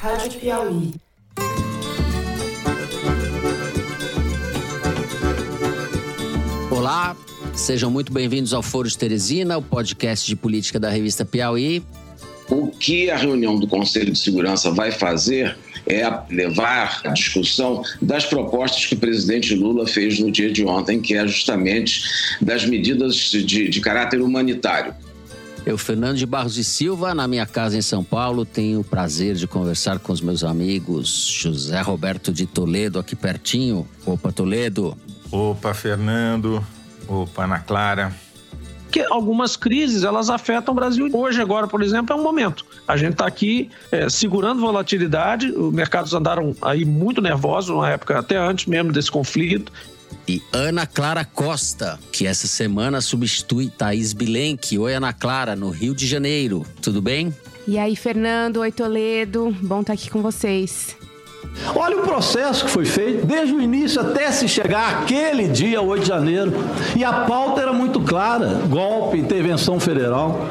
Rádio Piauí. Olá, sejam muito bem-vindos ao Foro de Teresina, o podcast de política da revista Piauí. O que a reunião do Conselho de Segurança vai fazer é levar a discussão das propostas que o presidente Lula fez no dia de ontem, que é justamente das medidas de, de caráter humanitário. Eu, Fernando de Barros e Silva, na minha casa em São Paulo, tenho o prazer de conversar com os meus amigos José Roberto de Toledo, aqui pertinho. Opa, Toledo. Opa, Fernando. Opa, Ana Clara que algumas crises elas afetam o Brasil. Hoje, agora, por exemplo, é um momento. A gente está aqui é, segurando volatilidade, os mercados andaram aí muito nervosos, na época até antes mesmo desse conflito. E Ana Clara Costa, que essa semana substitui Thaís Bilenque. Oi, Ana Clara, no Rio de Janeiro. Tudo bem? E aí, Fernando? Oi, Toledo. Bom estar aqui com vocês. Olha o processo que foi feito desde o início até se chegar aquele dia, 8 de janeiro. E a pauta era muito clara: golpe, intervenção federal.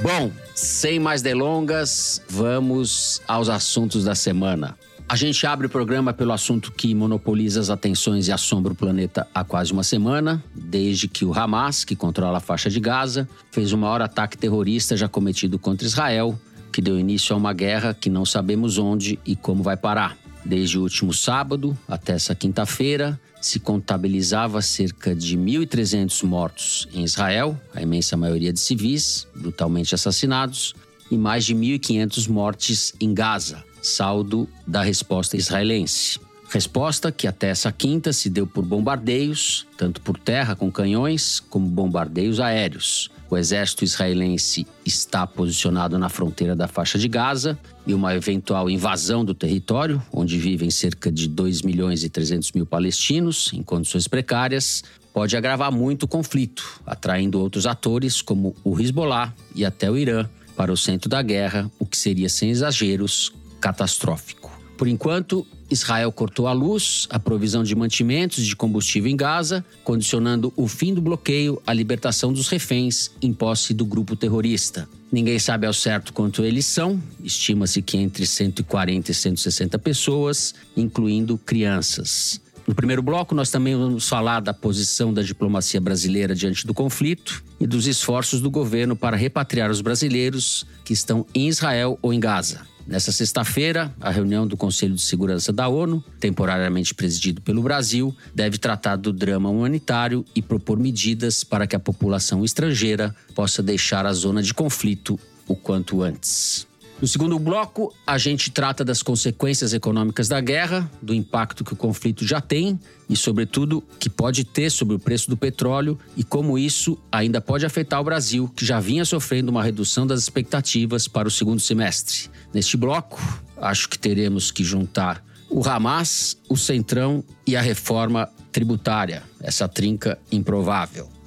Bom, sem mais delongas, vamos aos assuntos da semana. A gente abre o programa pelo assunto que monopoliza as atenções e assombra o planeta há quase uma semana, desde que o Hamas, que controla a faixa de Gaza, fez o maior ataque terrorista já cometido contra Israel que deu início a uma guerra que não sabemos onde e como vai parar. Desde o último sábado até essa quinta-feira, se contabilizava cerca de 1.300 mortos em Israel, a imensa maioria de civis, brutalmente assassinados, e mais de 1.500 mortes em Gaza, saldo da resposta israelense. Resposta que até essa quinta se deu por bombardeios, tanto por terra com canhões, como bombardeios aéreos. O exército israelense está posicionado na fronteira da faixa de Gaza e uma eventual invasão do território, onde vivem cerca de 2 milhões e 300 mil palestinos em condições precárias, pode agravar muito o conflito, atraindo outros atores como o Hezbollah e até o Irã para o centro da guerra, o que seria, sem exageros, catastrófico. Por enquanto, Israel cortou a luz, a provisão de mantimentos de combustível em Gaza, condicionando o fim do bloqueio à libertação dos reféns em posse do grupo terrorista. Ninguém sabe ao certo quanto eles são, estima-se que entre 140 e 160 pessoas, incluindo crianças. No primeiro bloco, nós também vamos falar da posição da diplomacia brasileira diante do conflito e dos esforços do governo para repatriar os brasileiros que estão em Israel ou em Gaza. Nessa sexta-feira, a reunião do Conselho de Segurança da ONU, temporariamente presidido pelo Brasil, deve tratar do drama humanitário e propor medidas para que a população estrangeira possa deixar a zona de conflito o quanto antes. No segundo bloco, a gente trata das consequências econômicas da guerra, do impacto que o conflito já tem e, sobretudo, que pode ter sobre o preço do petróleo e como isso ainda pode afetar o Brasil, que já vinha sofrendo uma redução das expectativas para o segundo semestre. Neste bloco, acho que teremos que juntar o Hamas, o Centrão e a reforma tributária, essa trinca improvável.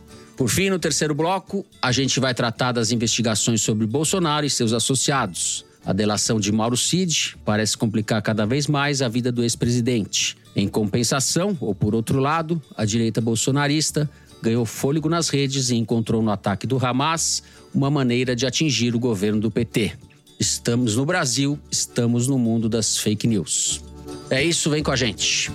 Por fim, no terceiro bloco, a gente vai tratar das investigações sobre Bolsonaro e seus associados. A delação de Mauro Cid parece complicar cada vez mais a vida do ex-presidente. Em compensação, ou por outro lado, a direita bolsonarista ganhou fôlego nas redes e encontrou no ataque do Hamas uma maneira de atingir o governo do PT. Estamos no Brasil, estamos no mundo das fake news. É isso, vem com a gente.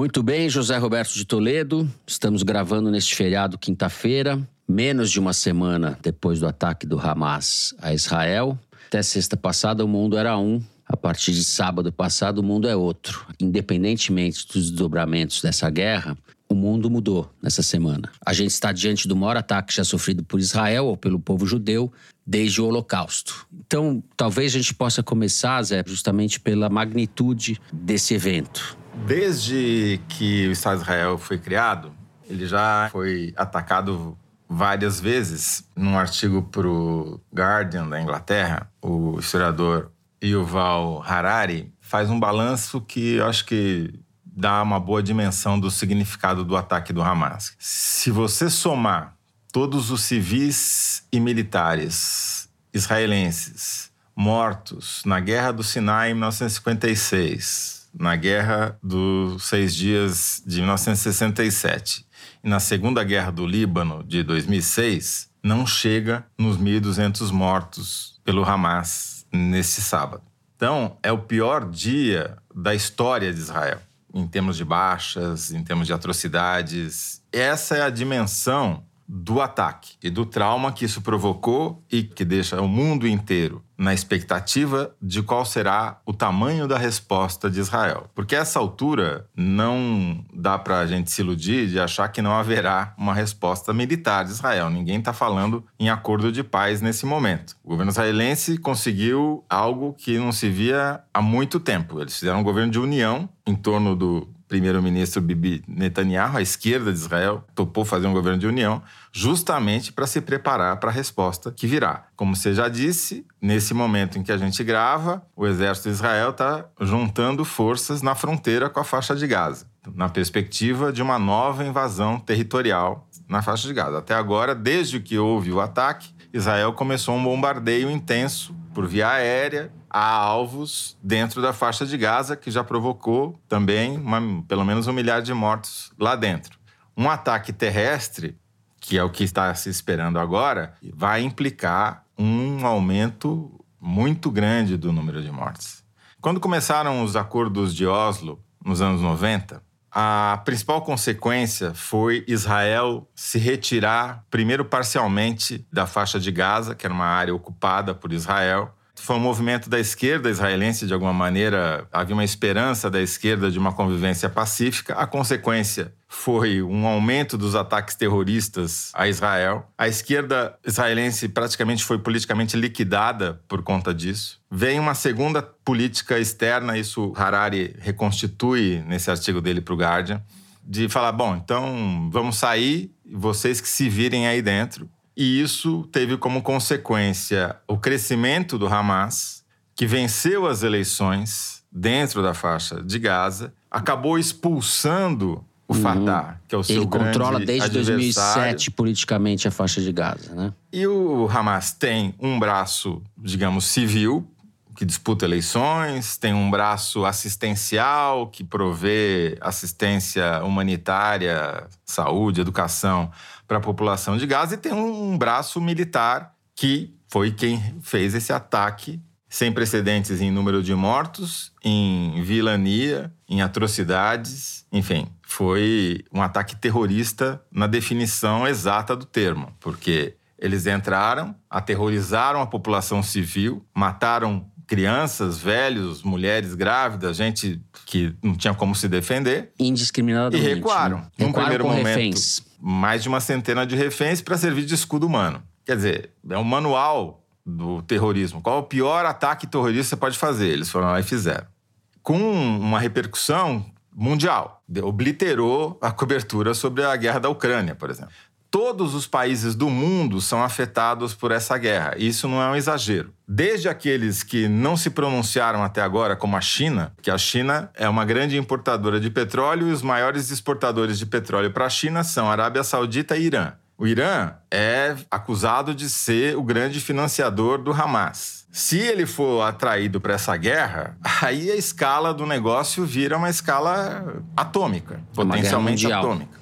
Muito bem, José Roberto de Toledo. Estamos gravando neste feriado quinta-feira, menos de uma semana depois do ataque do Hamas a Israel. Até sexta passada, o mundo era um. A partir de sábado passado, o mundo é outro. Independentemente dos desdobramentos dessa guerra, o mundo mudou nessa semana. A gente está diante do maior ataque já sofrido por Israel ou pelo povo judeu desde o Holocausto. Então, talvez a gente possa começar, Zé, justamente pela magnitude desse evento. Desde que o Estado de Israel foi criado, ele já foi atacado várias vezes. Num artigo para o Guardian da Inglaterra, o historiador Yuval Harari faz um balanço que eu acho que dá uma boa dimensão do significado do ataque do Hamas. Se você somar todos os civis e militares israelenses mortos na Guerra do Sinai em 1956, na Guerra dos Seis Dias de 1967 e na Segunda Guerra do Líbano de 2006 não chega nos 1.200 mortos pelo Hamas nesse sábado. Então, é o pior dia da história de Israel, em termos de baixas, em termos de atrocidades. Essa é a dimensão do ataque e do trauma que isso provocou e que deixa o mundo inteiro na expectativa de qual será o tamanho da resposta de Israel. Porque a essa altura não dá para a gente se iludir de achar que não haverá uma resposta militar de Israel. Ninguém está falando em acordo de paz nesse momento. O governo israelense conseguiu algo que não se via há muito tempo. Eles fizeram um governo de união em torno do primeiro-ministro Bibi Netanyahu, a esquerda de Israel, topou fazer um governo de união, justamente para se preparar para a resposta que virá. Como você já disse, nesse momento em que a gente grava, o exército de Israel está juntando forças na fronteira com a faixa de Gaza, na perspectiva de uma nova invasão territorial na faixa de Gaza. Até agora, desde que houve o ataque, Israel começou um bombardeio intenso por via aérea a alvos dentro da faixa de Gaza, que já provocou também uma, pelo menos um milhar de mortos lá dentro. Um ataque terrestre, que é o que está se esperando agora, vai implicar um aumento muito grande do número de mortes. Quando começaram os acordos de Oslo, nos anos 90, a principal consequência foi Israel se retirar, primeiro parcialmente, da faixa de Gaza, que era uma área ocupada por Israel, foi um movimento da esquerda israelense, de alguma maneira, havia uma esperança da esquerda de uma convivência pacífica. A consequência foi um aumento dos ataques terroristas a Israel. A esquerda israelense praticamente foi politicamente liquidada por conta disso. Vem uma segunda política externa, isso Harari reconstitui nesse artigo dele para o Guardian, de falar: bom, então vamos sair, vocês que se virem aí dentro e isso teve como consequência o crescimento do Hamas, que venceu as eleições dentro da faixa de Gaza, acabou expulsando o uhum. Fatah, que é o seu Ele controla desde adversário. 2007 politicamente a faixa de Gaza, né? E o Hamas tem um braço, digamos, civil, que disputa eleições, tem um braço assistencial, que provê assistência humanitária, saúde, educação para a população de Gaza, e tem um braço militar que foi quem fez esse ataque sem precedentes em número de mortos, em vilania, em atrocidades, enfim, foi um ataque terrorista na definição exata do termo, porque eles entraram, aterrorizaram a população civil, mataram crianças, velhos, mulheres grávidas, gente que não tinha como se defender. Indiscriminadamente. E recuaram. Né? Num recuaram primeiro momento, reféns. mais de uma centena de reféns para servir de escudo humano. Quer dizer, é um manual do terrorismo. Qual é o pior ataque terrorista que você pode fazer? Eles foram lá e fizeram. Com uma repercussão mundial. Obliterou a cobertura sobre a guerra da Ucrânia, por exemplo. Todos os países do mundo são afetados por essa guerra. Isso não é um exagero. Desde aqueles que não se pronunciaram até agora, como a China, que a China é uma grande importadora de petróleo e os maiores exportadores de petróleo para a China são a Arábia Saudita e Irã. O Irã é acusado de ser o grande financiador do Hamas. Se ele for atraído para essa guerra, aí a escala do negócio vira uma escala atômica, potencialmente atômica.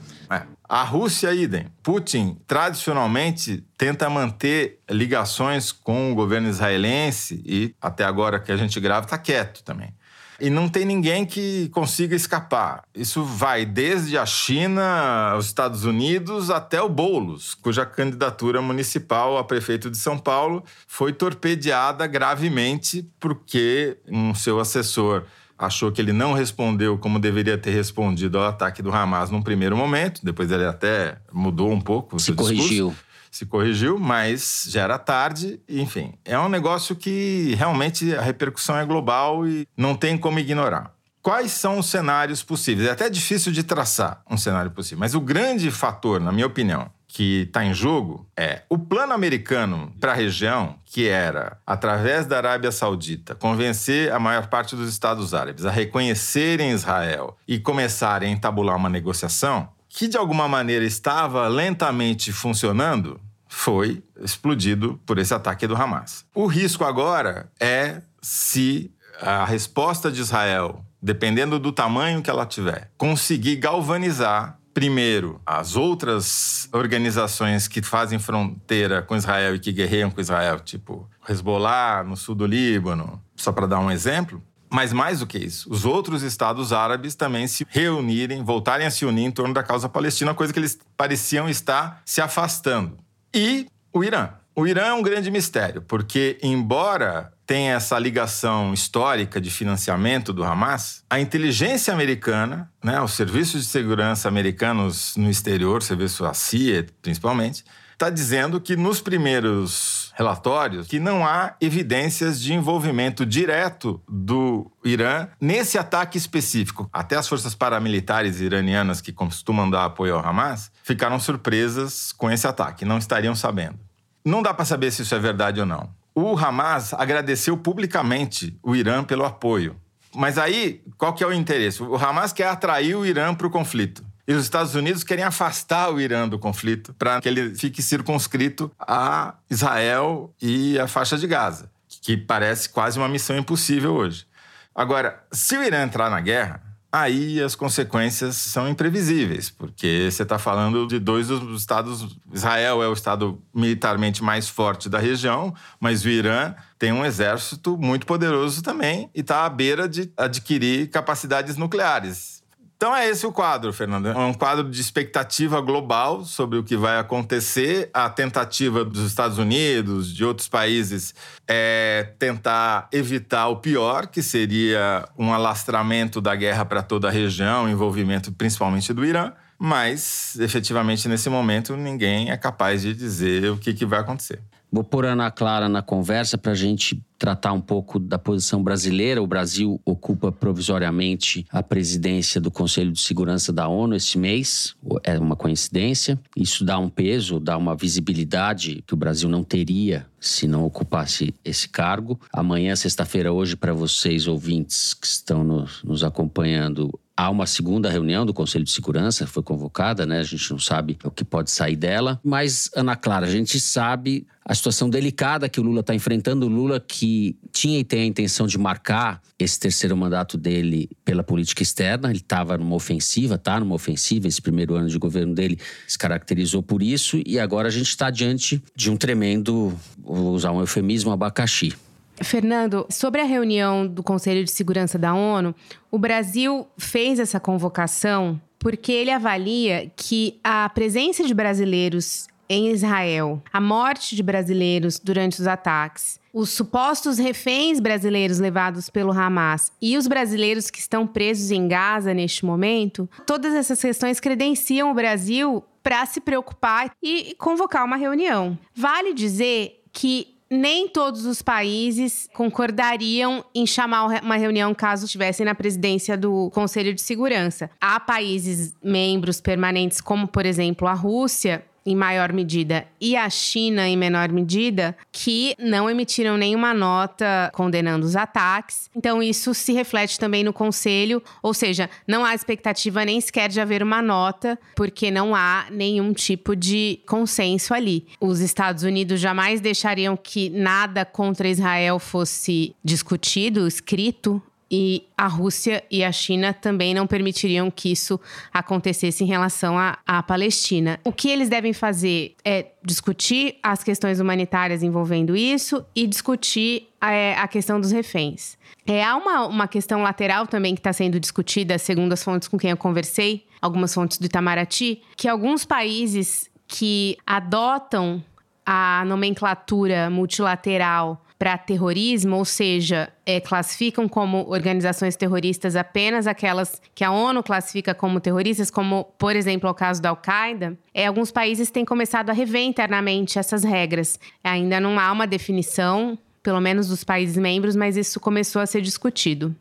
A Rússia, idem. Putin, tradicionalmente, tenta manter ligações com o governo israelense e, até agora que a gente grava, está quieto também. E não tem ninguém que consiga escapar. Isso vai desde a China, os Estados Unidos, até o Boulos, cuja candidatura municipal a prefeito de São Paulo foi torpedeada gravemente porque um seu assessor achou que ele não respondeu como deveria ter respondido ao ataque do Hamas num primeiro momento, depois ele até mudou um pouco. Se corrigiu. Discurso, se corrigiu, mas já era tarde, enfim. É um negócio que realmente a repercussão é global e não tem como ignorar. Quais são os cenários possíveis? É até difícil de traçar um cenário possível, mas o grande fator, na minha opinião, que está em jogo é o plano americano para a região, que era, através da Arábia Saudita, convencer a maior parte dos Estados Árabes a reconhecerem Israel e começarem a entabular uma negociação, que de alguma maneira estava lentamente funcionando, foi explodido por esse ataque do Hamas. O risco agora é se a resposta de Israel, dependendo do tamanho que ela tiver, conseguir galvanizar primeiro, as outras organizações que fazem fronteira com Israel e que guerreiam com Israel, tipo Hezbollah no sul do Líbano, só para dar um exemplo, mas mais do que isso, os outros estados árabes também se reunirem, voltarem a se unir em torno da causa palestina, coisa que eles pareciam estar se afastando. E o Irã. O Irã é um grande mistério, porque, embora tenha essa ligação histórica de financiamento do Hamas, a inteligência americana, né, os serviços de segurança americanos no exterior, serviço a CIA principalmente, está dizendo que nos primeiros relatórios que não há evidências de envolvimento direto do Irã nesse ataque específico. Até as forças paramilitares iranianas que costumam dar apoio ao Hamas ficaram surpresas com esse ataque, não estariam sabendo. Não dá para saber se isso é verdade ou não. O Hamas agradeceu publicamente o Irã pelo apoio. Mas aí, qual que é o interesse? O Hamas quer atrair o Irã para o conflito. E os Estados Unidos querem afastar o Irã do conflito para que ele fique circunscrito a Israel e a faixa de Gaza, que parece quase uma missão impossível hoje. Agora, se o Irã entrar na guerra, aí as consequências são imprevisíveis, porque você está falando de dois dos estados. Israel é o estado militarmente mais forte da região, mas o Irã tem um exército muito poderoso também e está à beira de adquirir capacidades nucleares. Então é esse o quadro, Fernando. É um quadro de expectativa global sobre o que vai acontecer. A tentativa dos Estados Unidos, de outros países, é tentar evitar o pior, que seria um alastramento da guerra para toda a região, envolvimento principalmente do Irã. Mas, efetivamente, nesse momento, ninguém é capaz de dizer o que, que vai acontecer. Vou pôr a Ana Clara na conversa para a gente tratar um pouco da posição brasileira. O Brasil ocupa provisoriamente a presidência do Conselho de Segurança da ONU este mês. É uma coincidência. Isso dá um peso, dá uma visibilidade que o Brasil não teria se não ocupasse esse cargo. Amanhã, sexta-feira, hoje, para vocês ouvintes que estão nos, nos acompanhando, Há uma segunda reunião do Conselho de Segurança, foi convocada, né? A gente não sabe o que pode sair dela. Mas, Ana Clara, a gente sabe a situação delicada que o Lula está enfrentando. O Lula que tinha e tem a intenção de marcar esse terceiro mandato dele pela política externa. Ele estava numa ofensiva, está numa ofensiva. Esse primeiro ano de governo dele se caracterizou por isso. E agora a gente está diante de um tremendo, vou usar um eufemismo, abacaxi. Fernando, sobre a reunião do Conselho de Segurança da ONU, o Brasil fez essa convocação porque ele avalia que a presença de brasileiros em Israel, a morte de brasileiros durante os ataques, os supostos reféns brasileiros levados pelo Hamas e os brasileiros que estão presos em Gaza neste momento, todas essas questões credenciam o Brasil para se preocupar e convocar uma reunião. Vale dizer que nem todos os países concordariam em chamar uma reunião caso estivessem na presidência do Conselho de Segurança. Há países membros permanentes, como por exemplo a Rússia, em maior medida, e a China em menor medida, que não emitiram nenhuma nota condenando os ataques. Então, isso se reflete também no Conselho, ou seja, não há expectativa nem sequer de haver uma nota, porque não há nenhum tipo de consenso ali. Os Estados Unidos jamais deixariam que nada contra Israel fosse discutido, escrito e a Rússia e a China também não permitiriam que isso acontecesse em relação à, Palestina. O que eles devem fazer é discutir as questões humanitárias envolvendo isso e discutir é, a questão dos reféns. É, há uma, uma questão lateral também que está sendo discutida, segundo as fontes com quem eu conversei, algumas fontes do Itamaraty, que alguns países que adotam a nomenclatura multilateral para terrorismo, ou seja, é, classificam como organizações terroristas apenas aquelas que a ONU classifica como terroristas, como, por exemplo, o caso da Al-Qaeda, é, alguns países têm começado a rever internamente essas regras. Ainda não há uma definição, pelo menos dos países membros, mas isso começou a ser discutido.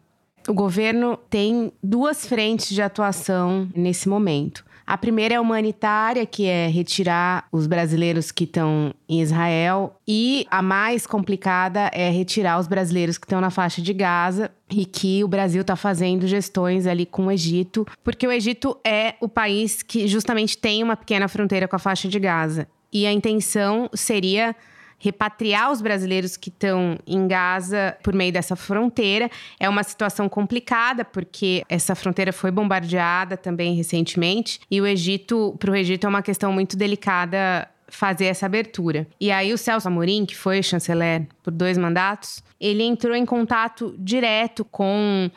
O governo tem duas frentes de atuação nesse momento. A primeira é humanitária, que é retirar os brasileiros que estão em Israel. E a mais complicada é retirar os brasileiros que estão na faixa de Gaza e que o Brasil está fazendo gestões ali com o Egito, porque o Egito é o país que justamente tem uma pequena fronteira com a faixa de Gaza. E a intenção seria repatriar os brasileiros que estão em Gaza por meio dessa fronteira. É uma situação complicada, porque essa fronteira foi bombardeada também recentemente, e o Egito, para o Egito, é uma questão muito delicada fazer essa abertura. E aí o Celso Amorim, que foi chanceler por dois mandatos, ele entrou em contato direto com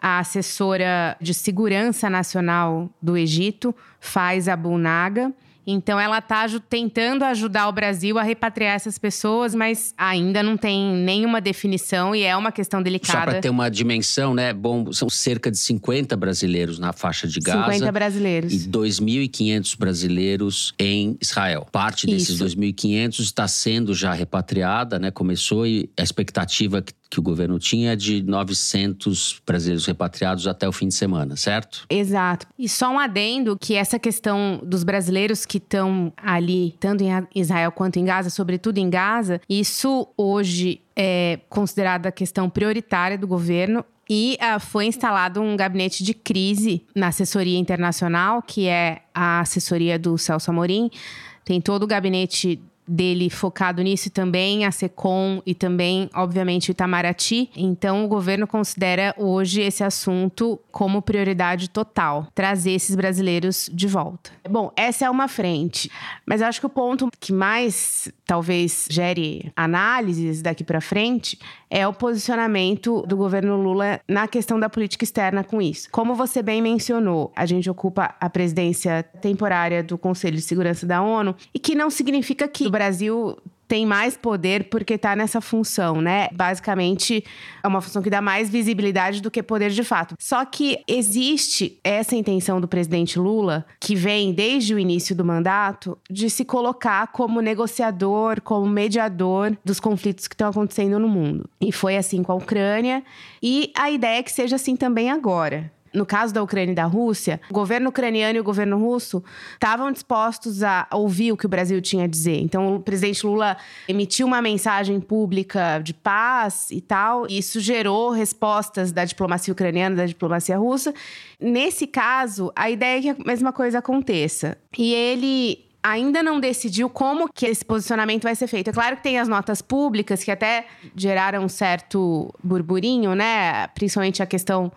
a assessora de segurança nacional do Egito, Faiz Abu Naga, então ela está tentando ajudar o Brasil a repatriar essas pessoas, mas ainda não tem nenhuma definição e é uma questão delicada. Só para ter uma dimensão, né? Bom, são cerca de 50 brasileiros na faixa de Gaza. 50 brasileiros. E 2.500 brasileiros em Israel. Parte desses 2.500 está sendo já repatriada, né? Começou e a expectativa que que o governo tinha de 900 brasileiros repatriados até o fim de semana, certo? Exato. E só um adendo que essa questão dos brasileiros que estão ali, tanto em Israel quanto em Gaza, sobretudo em Gaza, isso hoje é considerada questão prioritária do governo e uh, foi instalado um gabinete de crise na assessoria internacional, que é a assessoria do Celso Amorim. Tem todo o gabinete dele focado nisso e também a SECOM e também, obviamente, o Itamaraty. Então, o governo considera hoje esse assunto como prioridade total, trazer esses brasileiros de volta. Bom, essa é uma frente, mas acho que o ponto que mais talvez gere análises daqui para frente é o posicionamento do governo Lula na questão da política externa com isso. Como você bem mencionou, a gente ocupa a presidência temporária do Conselho de Segurança da ONU e que não significa que o Brasil tem mais poder porque está nessa função, né? Basicamente, é uma função que dá mais visibilidade do que poder de fato. Só que existe essa intenção do presidente Lula, que vem desde o início do mandato, de se colocar como negociador, como mediador dos conflitos que estão acontecendo no mundo. E foi assim com a Ucrânia, e a ideia é que seja assim também agora no caso da Ucrânia e da Rússia, o governo ucraniano e o governo russo estavam dispostos a ouvir o que o Brasil tinha a dizer. Então, o presidente Lula emitiu uma mensagem pública de paz e tal, e isso gerou respostas da diplomacia ucraniana, da diplomacia russa. Nesse caso, a ideia é que a mesma coisa aconteça. E ele ainda não decidiu como que esse posicionamento vai ser feito. É claro que tem as notas públicas que até geraram um certo burburinho, né? Principalmente a questão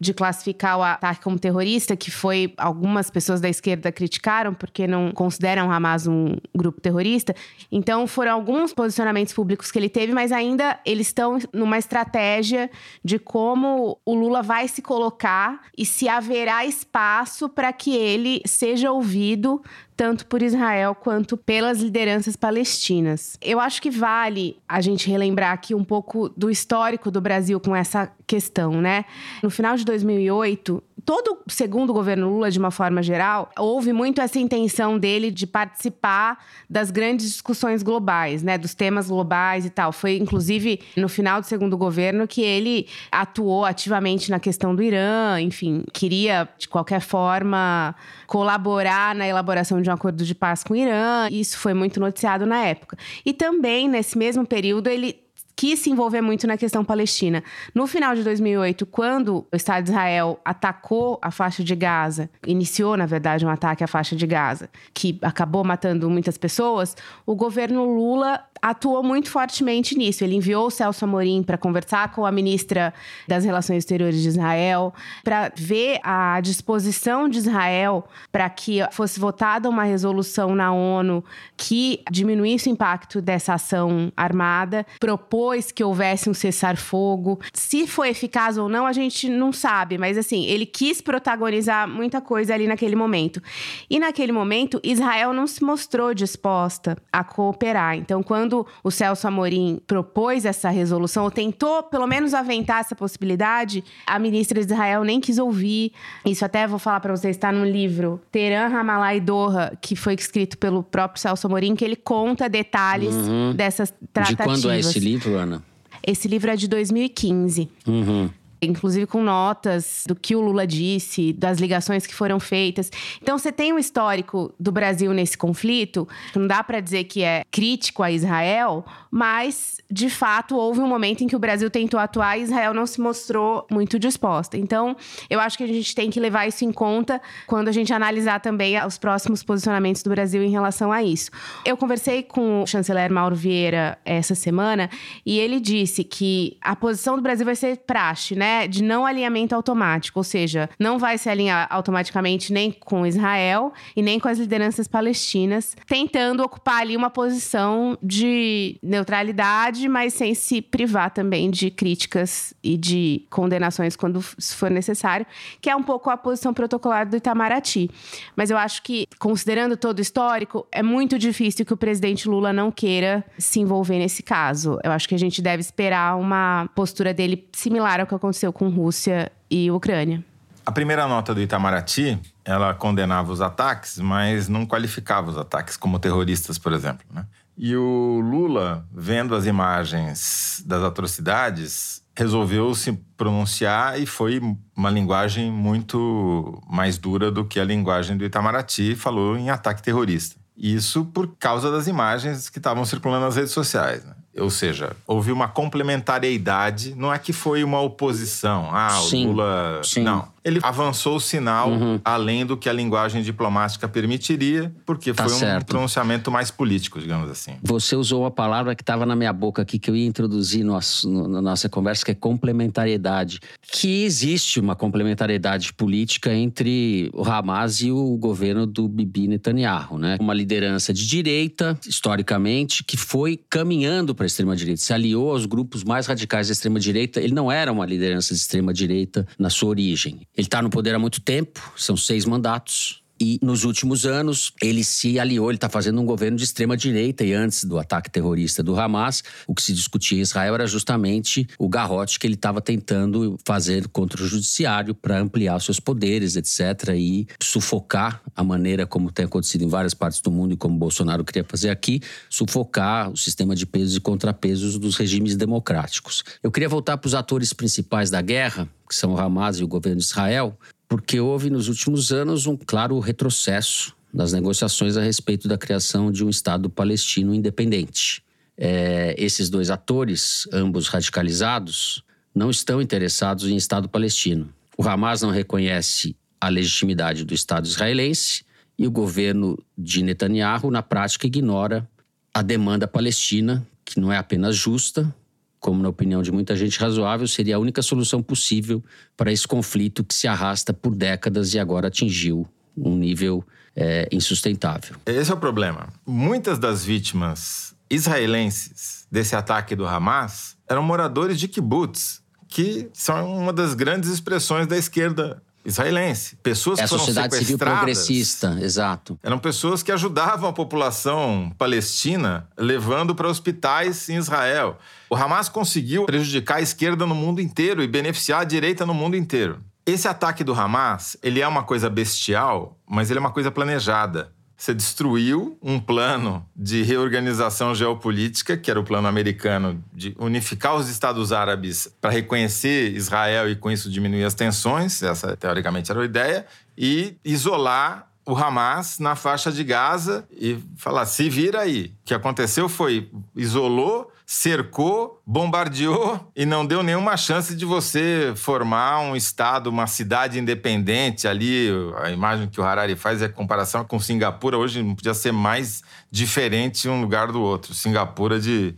de classificar o ataque como terrorista, que foi algumas pessoas da esquerda criticaram porque não consideram Hamas um grupo terrorista. Então foram alguns posicionamentos públicos que ele teve, mas ainda eles estão numa estratégia de como o Lula vai se colocar e se haverá espaço para que ele seja ouvido tanto por Israel quanto pelas lideranças palestinas. Eu acho que vale a gente relembrar aqui um pouco do histórico do Brasil com essa questão, né? No final de 2008, todo segundo o governo Lula, de uma forma geral, houve muito essa intenção dele de participar das grandes discussões globais, né, dos temas globais e tal. Foi inclusive no final do segundo governo que ele atuou ativamente na questão do Irã, enfim, queria de qualquer forma colaborar na elaboração de um acordo de paz com o Irã. Isso foi muito noticiado na época. E também nesse mesmo período ele quis se envolver muito na questão palestina. No final de 2008, quando o Estado de Israel atacou a faixa de Gaza, iniciou, na verdade, um ataque à faixa de Gaza, que acabou matando muitas pessoas, o governo Lula atuou muito fortemente nisso. Ele enviou o Celso Amorim para conversar com a ministra das Relações Exteriores de Israel, para ver a disposição de Israel para que fosse votada uma resolução na ONU que diminuísse o impacto dessa ação armada, propôs que houvesse um cessar-fogo. Se foi eficaz ou não, a gente não sabe, mas assim, ele quis protagonizar muita coisa ali naquele momento. E naquele momento, Israel não se mostrou disposta a cooperar. Então, quando quando o Celso Amorim propôs essa resolução, ou tentou pelo menos aventar essa possibilidade, a ministra de Israel nem quis ouvir. Isso até vou falar para vocês, está no livro Teran, Ramallah e Doha, que foi escrito pelo próprio Celso Amorim, que ele conta detalhes uhum. dessas tratativas. De quando é esse livro, Ana? Esse livro é de 2015. Uhum. Inclusive com notas do que o Lula disse, das ligações que foram feitas. Então você tem um histórico do Brasil nesse conflito, não dá para dizer que é crítico a Israel, mas de fato houve um momento em que o Brasil tentou atuar e Israel não se mostrou muito disposta. Então, eu acho que a gente tem que levar isso em conta quando a gente analisar também os próximos posicionamentos do Brasil em relação a isso. Eu conversei com o chanceler Mauro Vieira essa semana e ele disse que a posição do Brasil vai ser praxe, né, de não alinhamento automático, ou seja, não vai se alinhar automaticamente nem com Israel e nem com as lideranças palestinas, tentando ocupar ali uma posição de neutralidade, mas sem se privar também de críticas e de condenações quando for necessário, que é um pouco a posição protocolar do Itamaraty. Mas eu acho que, considerando todo o histórico, é muito difícil que o presidente Lula não queira se envolver nesse caso. Eu acho que a gente deve esperar uma postura dele similar ao que aconteceu com Rússia e Ucrânia. A primeira nota do Itamaraty, ela condenava os ataques, mas não qualificava os ataques como terroristas, por exemplo. Né? E o Lula, vendo as imagens das atrocidades, resolveu se pronunciar e foi uma linguagem muito mais dura do que a linguagem do Itamaraty, falou em ataque terrorista. Isso por causa das imagens que estavam circulando nas redes sociais. Né? Ou seja, houve uma complementariedade, não é que foi uma oposição. Ah, o Sim. Lula. Sim. Não. Ele avançou o sinal Uhum. além do que a linguagem diplomática permitiria, porque Tá foi um certo. pronunciamento mais político, digamos assim. Você usou uma palavra que estava na minha boca aqui, que eu ia introduzir no no- na nossa conversa, que é complementariedade. Que existe uma complementariedade política entre o Hamas e o governo do Bibi Netanyahu, né? Uma liderança de direita, historicamente, que foi caminhando para a extrema-direita, se aliou aos grupos mais radicais da extrema-direita. Ele não era uma liderança de extrema-direita na sua origem. Ele está no poder há muito tempo, são seis mandatos. E nos últimos anos, ele se aliou, ele está fazendo um governo de extrema direita. E antes do ataque terrorista do Hamas, o que se discutia em Israel era justamente o garrote que ele estava tentando fazer contra o judiciário para ampliar seus poderes, etc. E sufocar a maneira como tem acontecido em várias partes do mundo e como Bolsonaro queria fazer aqui, sufocar o sistema de pesos e contrapesos dos regimes democráticos. Eu queria voltar para os atores principais da guerra, que são o Hamas e o governo de Israel, porque houve nos últimos anos um claro retrocesso nas negociações a respeito da criação de um Estado palestino independente. É, esses dois atores, ambos radicalizados, não estão interessados em Estado palestino. O Hamas não reconhece a legitimidade do Estado israelense e o governo de Netanyahu, na prática, ignora a demanda palestina, que não é apenas justa, como na opinião de muita gente razoável, seria a única solução possível para esse conflito que se arrasta por décadas e agora atingiu um nível é, insustentável. Esse é o problema. Muitas das vítimas israelenses desse ataque do Hamas eram moradores de kibbutz, que são uma das grandes expressões da esquerda israelense. Pessoas É que a foram sociedade civil progressista, exato. Eram pessoas que ajudavam a população palestina levando para hospitais em Israel. O Hamas conseguiu prejudicar a esquerda no mundo inteiro e beneficiar a direita no mundo inteiro. Esse ataque do Hamas, ele é uma coisa bestial, mas ele é uma coisa planejada. Você destruiu um plano de reorganização geopolítica, que era o plano americano de unificar os Estados Árabes para reconhecer Israel e com isso diminuir as tensões, essa teoricamente era a ideia, e isolar o Hamas na faixa de Gaza e falar: se vira aí. O que aconteceu foi isolou, cercou, bombardeou e não deu nenhuma chance de você formar um estado, uma cidade independente ali. A imagem que o Harari faz é a comparação com Singapura. Hoje não podia ser mais diferente um lugar do outro. Singapura de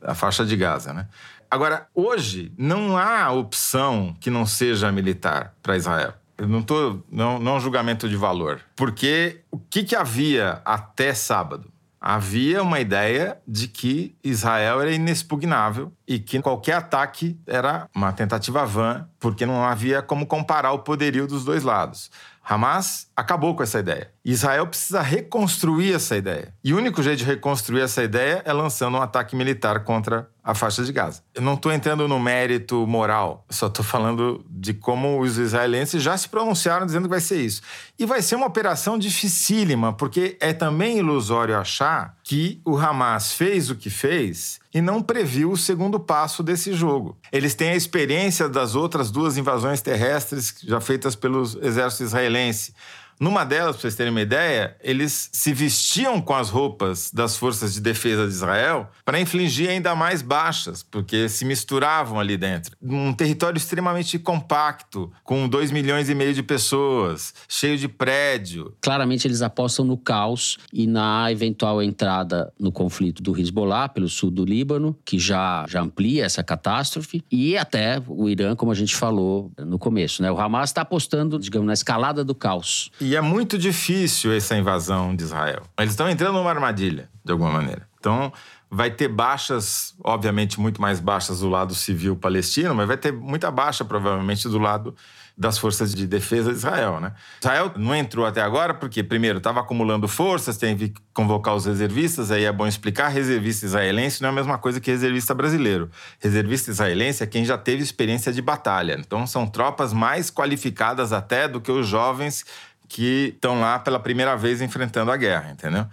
a faixa de Gaza, né? Agora, hoje não há opção que não seja militar para Israel. Eu não tô. Não, não é julgamento de valor. Porque o que, que havia até sábado? Havia uma ideia de que Israel era inexpugnável e que qualquer ataque era uma tentativa vã, porque não havia como comparar o poderio dos dois lados. Hamas acabou com essa ideia. Israel precisa reconstruir essa ideia. E o único jeito de reconstruir essa ideia é lançando um ataque militar contra a faixa de Gaza. Eu não estou entrando no mérito moral, só estou falando de como os israelenses já se pronunciaram dizendo que vai ser isso. E vai ser uma operação dificílima, porque é também ilusório achar que o Hamas fez o que fez e não previu o segundo passo desse jogo. Eles têm a experiência das outras duas invasões terrestres já feitas pelo exército israelense. Numa delas, para vocês terem uma ideia, eles se vestiam com as roupas das forças de defesa de Israel para infligir ainda mais baixas, porque se misturavam ali dentro. Um território extremamente compacto, com 2 milhões e meio de pessoas, cheio de prédio. Claramente eles apostam no caos e na eventual entrada no conflito do Hezbollah pelo sul do Líbano, que já, já amplia essa catástrofe, e até o Irã, como a gente falou no começo. Né? O Hamas está apostando, digamos, na escalada do caos. E e é muito difícil essa invasão de Israel. Eles estão entrando numa armadilha, de alguma maneira. Então, vai ter baixas, obviamente, muito mais baixas do lado civil palestino, mas vai ter muita baixa, provavelmente, do lado das forças de defesa de Israel, né? Israel não entrou até agora porque, primeiro, estava acumulando forças, tem que convocar os reservistas, aí é bom explicar, reservista israelense não é a mesma coisa que reservista brasileiro. Reservista israelense é quem já teve experiência de batalha. Então, são tropas mais qualificadas até do que os jovens que estão lá pela primeira vez enfrentando a guerra, entendeu?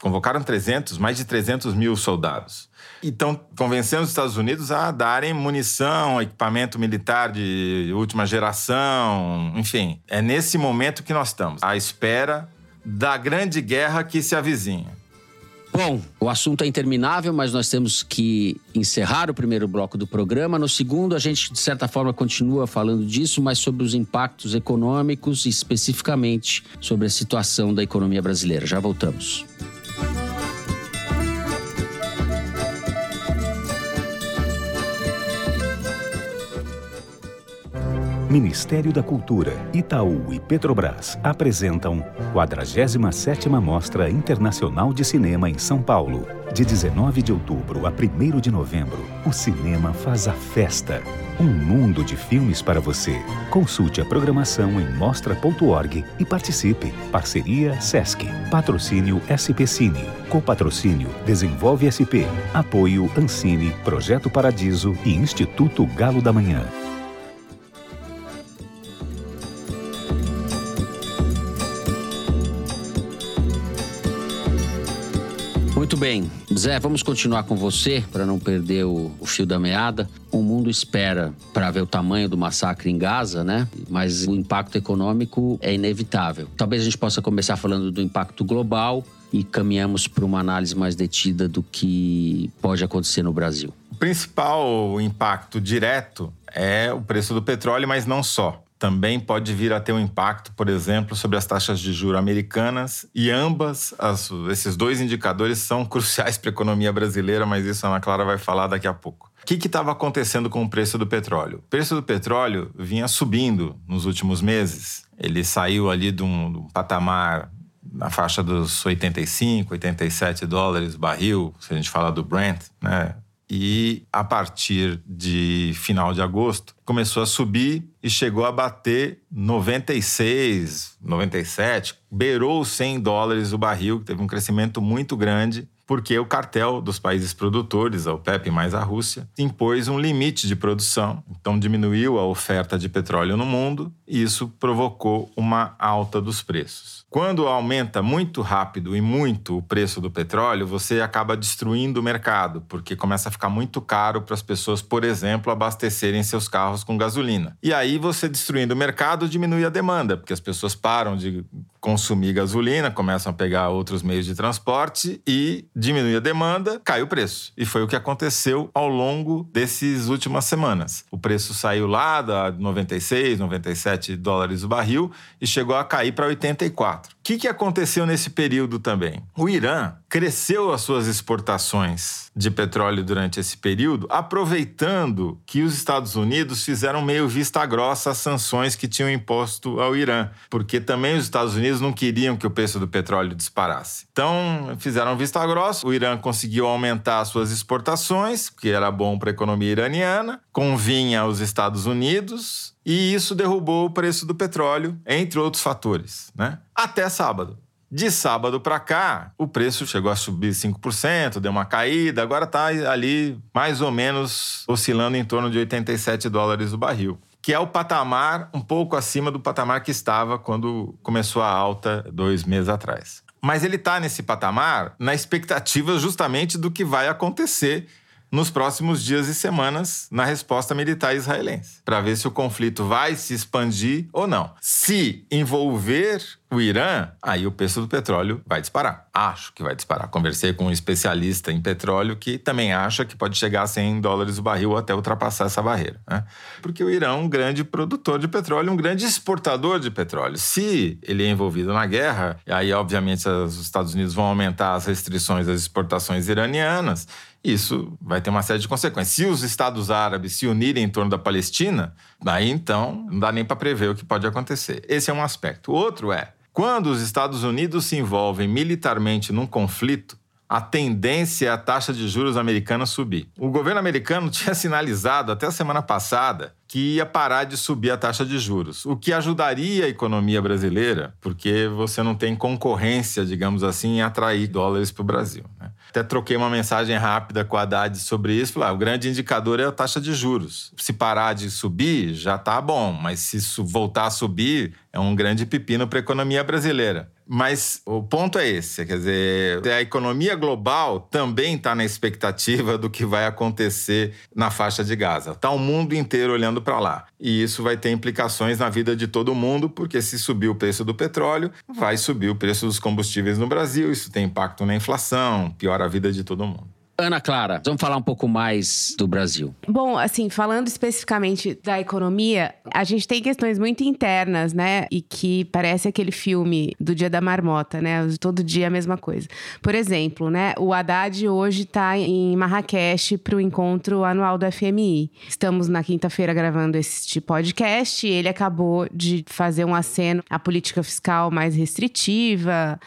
Convocaram 300, mais de 300 mil soldados. E estão convencendo os Estados Unidos a darem munição, equipamento militar de última geração, enfim. É nesse momento que nós estamos, à espera da grande guerra que se avizinha. Bom, o assunto é interminável, mas nós temos que encerrar o primeiro bloco do programa. No segundo, a gente, de certa forma, continua falando disso, mas sobre os impactos econômicos e especificamente sobre a situação da economia brasileira. Já voltamos. Ministério da Cultura, Itaú e Petrobras apresentam 47ª Mostra Internacional de Cinema em São Paulo. De 19 de outubro a 1 de novembro, o cinema faz a festa. Um mundo de filmes para você. Consulte a programação em mostra.org e participe. Parceria Sesc. Patrocínio SP Cine. Copatrocínio Desenvolve SP. Apoio Ancine, Projeto Paradiso e Instituto Galo da Manhã. Muito bem. Zé, vamos continuar com você para não perder o, o, fio da meada. O mundo espera para ver o tamanho do massacre em Gaza, né? Mas o impacto econômico é inevitável. Talvez a gente possa começar falando do impacto global e caminhamos para uma análise mais detida do que pode acontecer no Brasil. O principal impacto direto é o preço do petróleo, mas não só também pode vir a ter um impacto, por exemplo, sobre as taxas de juros americanas e ambas, as, esses dois indicadores são cruciais para a economia brasileira, mas isso a Ana Clara vai falar daqui a pouco. O que estava acontecendo com o preço do petróleo? O preço do petróleo vinha subindo nos últimos meses. Ele saiu ali de um, de um patamar na faixa dos 85, 87 dólares barril, se a gente fala do Brent, né? E a partir de final de agosto começou a subir e chegou a bater 96, 97, beirou 100 dólares o barril, que teve um crescimento muito grande porque o cartel dos países produtores, a OPEP mais a Rússia, impôs um limite de produção, então diminuiu a oferta de petróleo no mundo e isso provocou uma alta dos preços. Quando aumenta muito rápido e muito o preço do petróleo, você acaba destruindo o mercado, porque começa a ficar muito caro para as pessoas, por exemplo, abastecerem seus carros com gasolina. E aí você destruindo o mercado diminui a demanda, porque as pessoas param de consumir gasolina, começam a pegar outros meios de transporte e diminui a demanda, cai o preço. E foi o que aconteceu ao longo desses últimas semanas. O preço saiu lá da 96, 97 dólares o barril e chegou a cair para 84. 4. O que, que aconteceu nesse período também? O Irã cresceu as suas exportações de petróleo durante esse período, aproveitando que os Estados Unidos fizeram meio vista grossa as sanções que tinham imposto ao Irã, porque também os Estados Unidos não queriam que o preço do petróleo disparasse. Então, fizeram vista grossa, o Irã conseguiu aumentar as suas exportações, que era bom para a economia iraniana, convinha aos Estados Unidos, e isso derrubou o preço do petróleo, entre outros fatores, né? Até sábado. De sábado para cá, o preço chegou a subir 5%, deu uma caída, agora está ali mais ou menos oscilando em torno de 87 dólares o barril, que é o patamar um pouco acima do patamar que estava quando começou a alta dois meses atrás. Mas ele está nesse patamar na expectativa justamente do que vai acontecer nos próximos dias e semanas na resposta militar israelense, para ver se o conflito vai se expandir ou não. Se envolver o Irã, aí o preço do petróleo vai disparar. Acho que vai disparar. Conversei com um especialista em petróleo que também acha que pode chegar a 100 dólares o barril até ultrapassar essa barreira. Né? Porque o Irã é um grande produtor de petróleo, um grande exportador de petróleo. Se ele é envolvido na guerra, aí obviamente os Estados Unidos vão aumentar as restrições às exportações iranianas isso vai ter uma série de consequências. Se os Estados Árabes se unirem em torno da Palestina, aí então não dá nem para prever o que pode acontecer. Esse é um aspecto. O outro é, quando os Estados Unidos se envolvem militarmente num conflito, a tendência é a taxa de juros americana subir. O governo americano tinha sinalizado até a semana passada que ia parar de subir a taxa de juros, o que ajudaria a economia brasileira, porque você não tem concorrência, digamos assim, em atrair dólares para o Brasil. Né? Até troquei uma mensagem rápida com a Haddad sobre isso. Falei, ah, o grande indicador é a taxa de juros. Se parar de subir, já está bom, mas se voltar a subir, é um grande pepino para a economia brasileira. Mas o ponto é esse, quer dizer, a economia global também está na expectativa do que vai acontecer na faixa de Gaza. Está o mundo inteiro olhando para lá. E isso vai ter implicações na vida de todo mundo, porque se subir o preço do petróleo, vai subir o preço dos combustíveis no Brasil. Isso tem impacto na inflação, piora a vida de todo mundo. Ana Clara, vamos falar um pouco mais do Brasil. Bom, assim, falando especificamente da economia, a gente tem questões muito internas, né? E que parece aquele filme do Dia da Marmota, né? Todo dia a mesma coisa. Por exemplo, né? O Haddad hoje está em Marrakech para o encontro anual do FMI. Estamos na quinta-feira gravando este podcast e ele acabou de fazer um aceno à política fiscal mais restritiva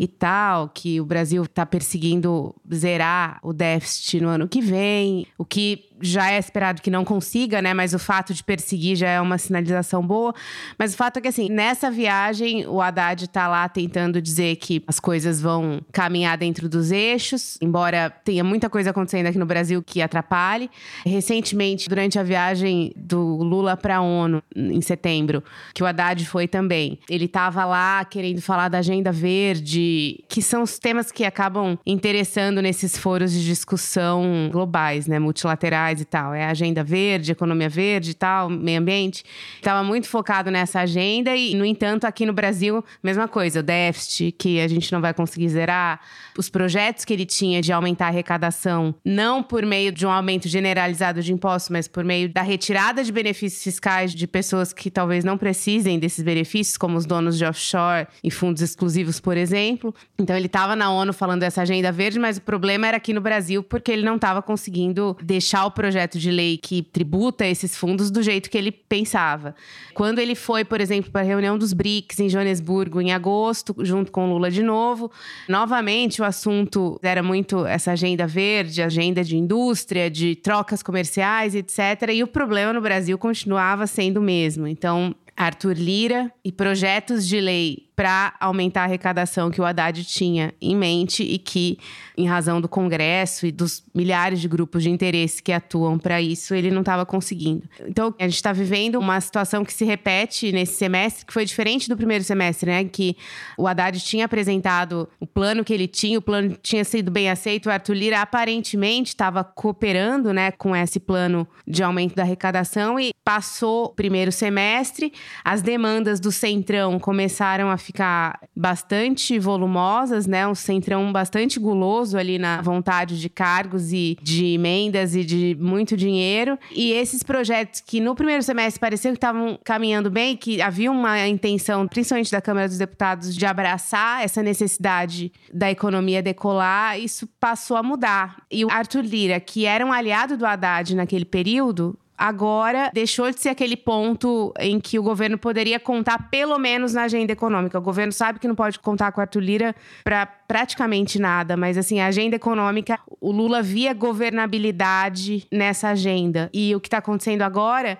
e tal, que o Brasil está perseguindo zerar o déficit no ano que vem, o que já é esperado que não consiga, né? Mas o fato de perseguir já é uma sinalização boa. Mas o fato é que, assim, nessa viagem, o Haddad está lá tentando dizer que as coisas vão caminhar dentro dos eixos, embora tenha muita coisa acontecendo aqui no Brasil que atrapalhe. Recentemente, durante a viagem do Lula para a ONU, em setembro, que o Haddad foi também, ele estava lá querendo falar da agenda verde, que são os temas que acabam interessando nesses foros de discussão globais, né? Multilaterais e tal. É agenda verde, economia verde e tal, meio ambiente. Estava muito focado nessa agenda e, no entanto, aqui no Brasil, mesma coisa. O déficit, que a gente não vai conseguir zerar. Os projetos que ele tinha de aumentar a arrecadação, não por meio de um aumento generalizado de impostos, mas por meio da retirada de benefícios fiscais de pessoas que talvez não precisem desses benefícios, como os donos de offshore e fundos exclusivos, por exemplo. Então, ele estava na ONU falando dessa agenda verde, mas o problema era aqui no Brasil, porque ele não estava conseguindo deixar o projeto de lei que tributa esses fundos do jeito que ele pensava. Quando ele foi, por exemplo, para a reunião dos BRICS em Joanesburgo em agosto, junto com Lula de novo, novamente o assunto era muito essa agenda verde, agenda de indústria, de trocas comerciais, etc. E o problema no Brasil continuava sendo o mesmo. Então, Arthur Lira e projetos de lei para aumentar a arrecadação que o Haddad tinha em mente e que, em razão do Congresso e dos milhares de grupos de interesse que atuam para isso, ele não estava conseguindo. Então, a gente está vivendo uma situação que se repete nesse semestre, que foi diferente do primeiro semestre, né? Que o Haddad tinha apresentado o plano que ele tinha, o plano tinha sido bem aceito, o Arthur Lira aparentemente estava cooperando, né, com esse plano de aumento da arrecadação e passou o primeiro semestre, as demandas do Centrão começaram a ficar bastante volumosas, né? Um centrão bastante guloso ali na vontade de cargos e de emendas e de muito dinheiro. E esses projetos que no primeiro semestre pareciam que estavam caminhando bem, que havia uma intenção, principalmente da Câmara dos Deputados, de abraçar essa necessidade da economia decolar, isso passou a mudar. E o Arthur Lira, que era um aliado do Haddad naquele período, agora deixou de ser aquele ponto em que o governo poderia contar pelo menos na agenda econômica. O governo sabe que não pode contar com a Arthur Lira para praticamente nada, mas assim, a agenda econômica, o Lula via governabilidade nessa agenda. E o que está acontecendo agora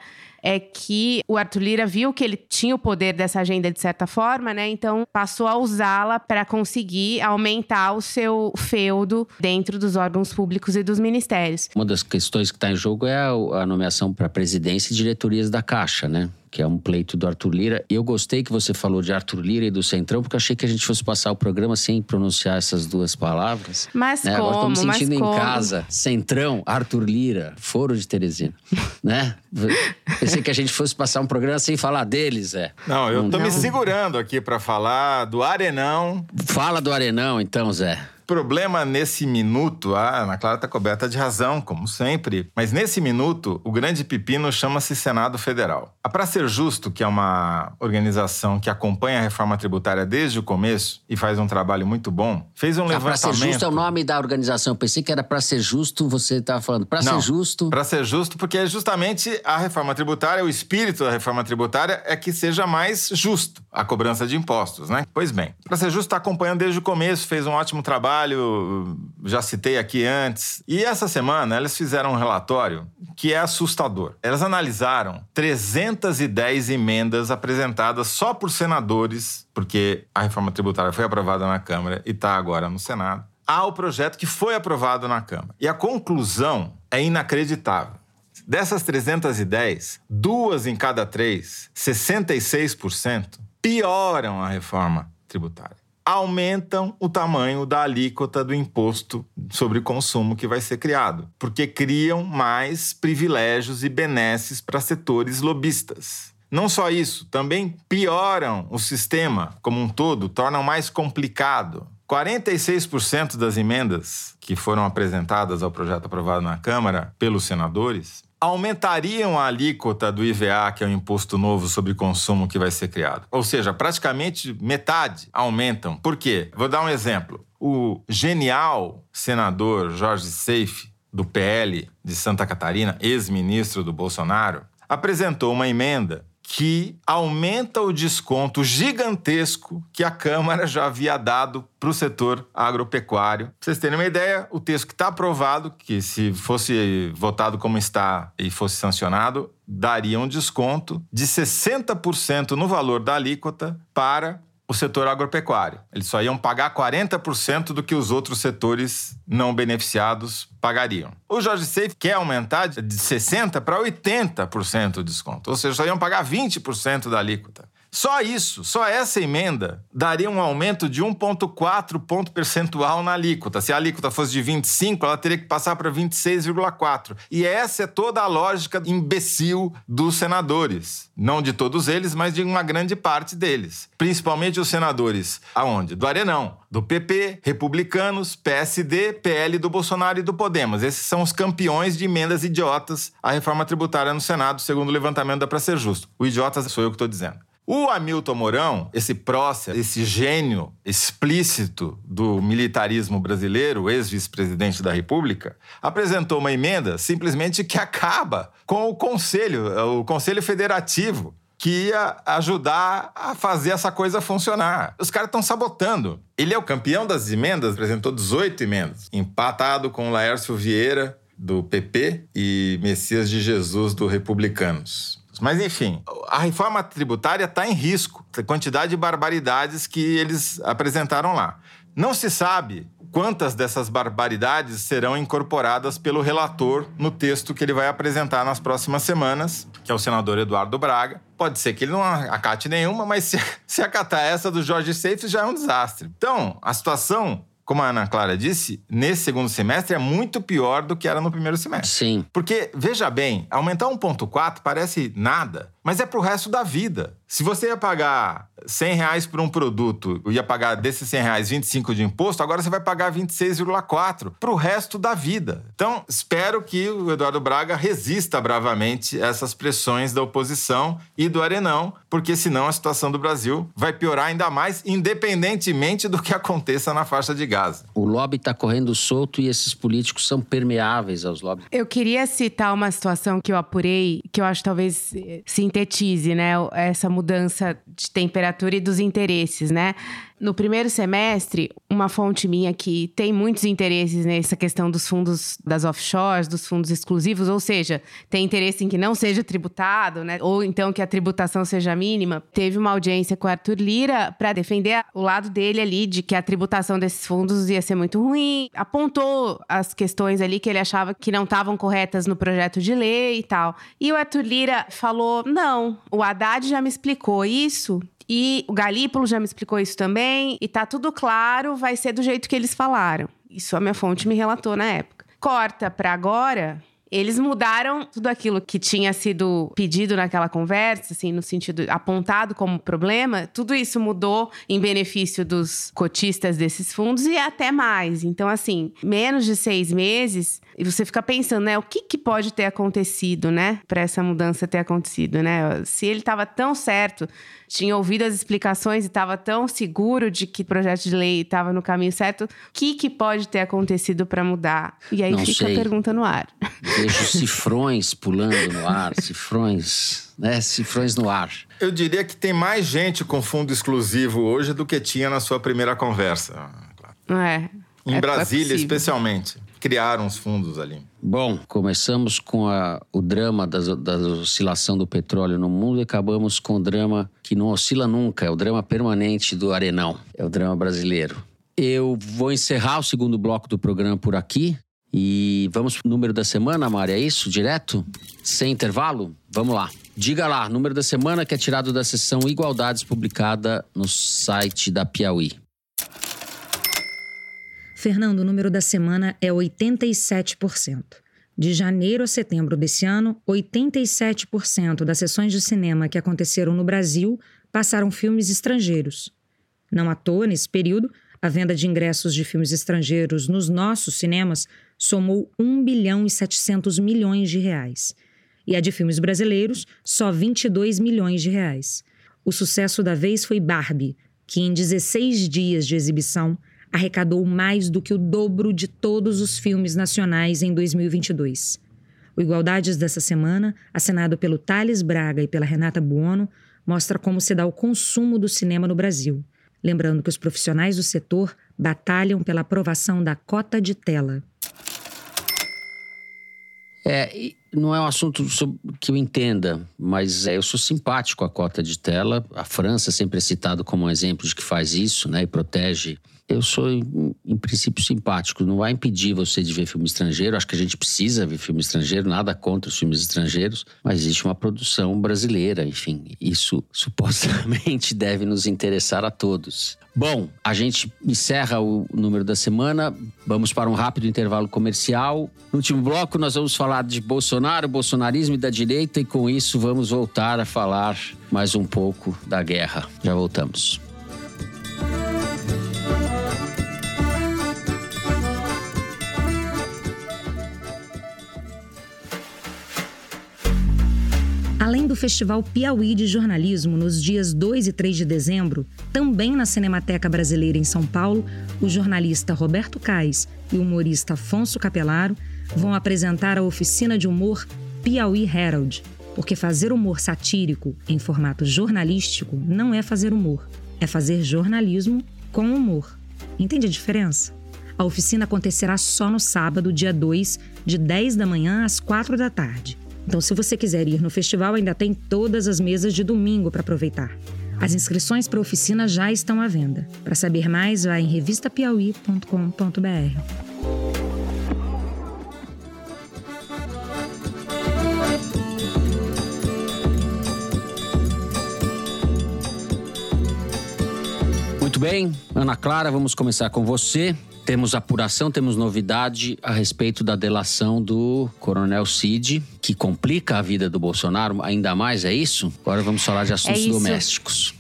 é que o Arthur Lira viu que ele tinha o poder dessa agenda de certa forma, né? Então passou a usá-la para conseguir aumentar o seu feudo dentro dos órgãos públicos e dos ministérios. Uma das questões que está em jogo é a, nomeação para presidência e diretorias da Caixa, né? Que é um pleito do Arthur Lira. E eu gostei que você falou de Arthur Lira e do Centrão, porque eu achei que a gente fosse passar o programa sem pronunciar essas duas palavras. Mas né? como? Agora estou me sentindo em casa. Centrão, Arthur Lira, Foro de Teresina. né? Pensei que a gente fosse passar um programa sem falar deles, é. Não, eu tô Não. me segurando aqui pra falar do Arenão. Fala do Arenão, então, Zé. Problema nesse minuto, a Ana Clara está coberta de razão, como sempre, mas nesse minuto o grande pepino chama-se Senado Federal. A Pra Ser Justo, que é uma organização que acompanha a reforma tributária desde o começo e faz um trabalho muito bom, fez um Ah, pra levantamento. ser justo é o nome da organização. Eu pensei que era pra ser justo, você estava falando. Pra Não, ser justo. Para ser justo, porque é justamente a reforma tributária, o espírito da reforma tributária é que seja mais justo a cobrança de impostos, né? Pois bem, para ser justo está acompanhando desde o começo, fez um ótimo trabalho, já citei aqui antes. E essa semana eles fizeram um relatório que é assustador. Elas analisaram 310 emendas apresentadas só por senadores, porque a reforma tributária foi aprovada na Câmara e está agora no Senado ao projeto que foi aprovado na Câmara. E a conclusão é inacreditável. Dessas 310, duas em cada três, 66%, pioram a reforma tributária. Aumentam o tamanho da alíquota do imposto sobre consumo que vai ser criado, porque criam mais privilégios e benesses para setores lobistas. Não só isso, também pioram o sistema como um todo, tornam mais complicado. 46% das emendas que foram apresentadas ao projeto aprovado na Câmara pelos senadores aumentariam a alíquota do IVA, que é o imposto novo sobre consumo que vai ser criado. Ou seja, praticamente metade aumentam. Por quê? Vou dar um exemplo. O genial senador Jorge Seife, do PL de Santa Catarina, ex-ministro do Bolsonaro, apresentou uma emenda que aumenta o desconto gigantesco que a Câmara já havia dado para o setor agropecuário. Pra vocês terem uma ideia, o texto que está aprovado, que se fosse votado como está e fosse sancionado, daria um desconto de 60% no valor da alíquota para o setor agropecuário. Eles só iam pagar 40% do que os outros setores não beneficiados pagariam. O Jorge Safe quer aumentar de 60% para 80% o desconto, ou seja, só iam pagar 20% da alíquota. Só isso, só essa emenda daria um aumento de 1,4 ponto percentual na alíquota. Se a alíquota fosse de 25, ela teria que passar para 26,4. E essa é toda a lógica imbecil dos senadores. Não de todos eles, mas de uma grande parte deles. Principalmente os senadores. Aonde? Do Arenão, do PP, republicanos, PSD, PL do Bolsonaro e do Podemos. Esses são os campeões de emendas idiotas à reforma tributária no Senado, segundo o levantamento da Pra Ser Justo. O idiota sou eu que estou dizendo. O Hamilton Mourão, esse prócer, esse gênio explícito do militarismo brasileiro, ex-vice-presidente da República, apresentou uma emenda simplesmente que acaba com o Conselho, o Conselho Federativo, que ia ajudar a fazer essa coisa funcionar. Os caras estão sabotando. Ele é o campeão das emendas, apresentou 18 emendas, empatado com Laércio Vieira, do PP, e Messias de Jesus, do Republicanos. Mas, enfim, a reforma tributária está em risco. A quantidade de barbaridades que eles apresentaram lá. Não se sabe quantas dessas barbaridades serão incorporadas pelo relator no texto que ele vai apresentar nas próximas semanas, que é o senador Eduardo Braga. Pode ser que ele não acate nenhuma, mas se, se acatar essa do Jorge Seife já é um desastre. Então, a situação como a Ana Clara disse, nesse segundo semestre é muito pior do que era no primeiro semestre. Sim. Porque, veja bem, aumentar 1,4 parece nada, mas é pro resto da vida. Se você ia pagar 100 reais por um produto, ia pagar desses 100 reais 25 de imposto, agora você vai pagar 26,4 pro resto da vida. Então, espero que o Eduardo Braga resista bravamente a essas pressões da oposição e do Arenão, porque senão a situação do Brasil vai piorar ainda mais, independentemente do que aconteça na faixa de Gaza. O lobby está correndo solto e esses políticos são permeáveis aos lobbies. Eu queria citar uma situação que eu apurei, que eu acho talvez eh, sintetize, né, essa mudança de temperatura e dos interesses, né? No primeiro semestre, uma fonte minha que tem muitos interesses nessa questão dos fundos das offshores, dos fundos exclusivos, ou seja, tem interesse em que não seja tributado, né? Ou então que a tributação seja mínima, teve uma audiência com o Arthur Lira para defender o lado dele ali de que a tributação desses fundos ia ser muito ruim. Apontou as questões ali que ele achava que não estavam corretas no projeto de lei e tal. E o Arthur Lira falou: não, o Haddad já me explicou isso e o Galípolo já me explicou isso também. E tá tudo claro, vai ser do jeito que eles falaram. Isso a minha fonte me relatou na época. Corta para agora, eles mudaram tudo aquilo que tinha sido pedido naquela conversa, assim, no sentido apontado como problema, tudo isso mudou em benefício dos cotistas desses fundos e até mais. Então, assim, menos de seis meses, e você fica pensando, né, o que, que pode ter acontecido, né, para essa mudança ter acontecido, né? Se ele estava tão certo, tinha ouvido as explicações e estava tão seguro de que o projeto de lei estava no caminho certo, o que, que pode ter acontecido para mudar? E aí Não fica sei. a pergunta no ar. Vejo cifrões pulando no ar, cifrões, né? Cifrões no ar. Eu diria que tem mais gente com fundo exclusivo hoje do que tinha na sua primeira conversa. Não é? Em É- é Brasília, possível. especialmente. Criaram os fundos ali. Bom, começamos com a- o drama da, oscilação do petróleo no mundo e acabamos com o drama que não oscila nunca, é o drama permanente do Arenão, é o drama brasileiro. Eu vou encerrar o segundo bloco do programa por aqui e vamos pro número da semana, Mari, é isso? Direto? Sem intervalo? Vamos lá. Diga lá, número da semana que é tirado da seção Igualdades publicada no site da Piauí. Fernando, o número da semana é 87%. De janeiro a setembro desse ano, 87% das sessões de cinema que aconteceram no Brasil passaram filmes estrangeiros. Não à toa, nesse período, a venda de ingressos de filmes estrangeiros nos nossos cinemas somou 1 bilhão e 700 milhões de reais. E a de filmes brasileiros, só 22 milhões de reais. O sucesso da vez foi Barbie, que em 16 dias de exibição arrecadou mais do que o dobro de todos os filmes nacionais em 2022. O Igualdades dessa semana, assinado pelo Thales Braga e pela Renata Buono, mostra como se dá o consumo do cinema no Brasil. Lembrando que os profissionais do setor batalham pela aprovação da cota de tela. É, não é um assunto que eu entenda, mas é, eu sou simpático à cota de tela. A França sempre é citado como um exemplo de que faz isso, né, e protege. Eu sou, em, em princípio, simpático. Não vai impedir você de ver filme estrangeiro. Acho que a gente precisa ver filme estrangeiro, nada contra os filmes estrangeiros, mas existe uma produção brasileira, enfim. Isso supostamente deve nos interessar a todos. Bom, a gente encerra o número da semana. Vamos para um rápido intervalo comercial. No último bloco, nós vamos falar de Bolsonaro, bolsonarismo e da direita, e com isso vamos voltar a falar mais um pouco da guerra. Já voltamos. Festival Piauí de Jornalismo nos dias 2 e 3 de dezembro, também na Cinemateca Brasileira em São Paulo, o jornalista Roberto Cais e o humorista Afonso Capelaro vão apresentar a oficina de humor Piauí Herald, porque fazer humor satírico em formato jornalístico não é fazer humor, é fazer jornalismo com humor. Entende a diferença? A oficina acontecerá só no sábado, dia 2, de 10 da manhã às 4 da tarde. Então, se você quiser ir no festival, ainda tem todas as mesas de domingo para aproveitar. As inscrições para a oficina já estão à venda. Para saber mais, vá em revistapiauí.com.br. Muito bem, Ana Clara, vamos começar com você. Temos apuração, temos novidade a respeito da delação do Coronel Cid, que complica a vida do Bolsonaro ainda mais, é isso? Agora vamos falar de assuntos isso. domésticos.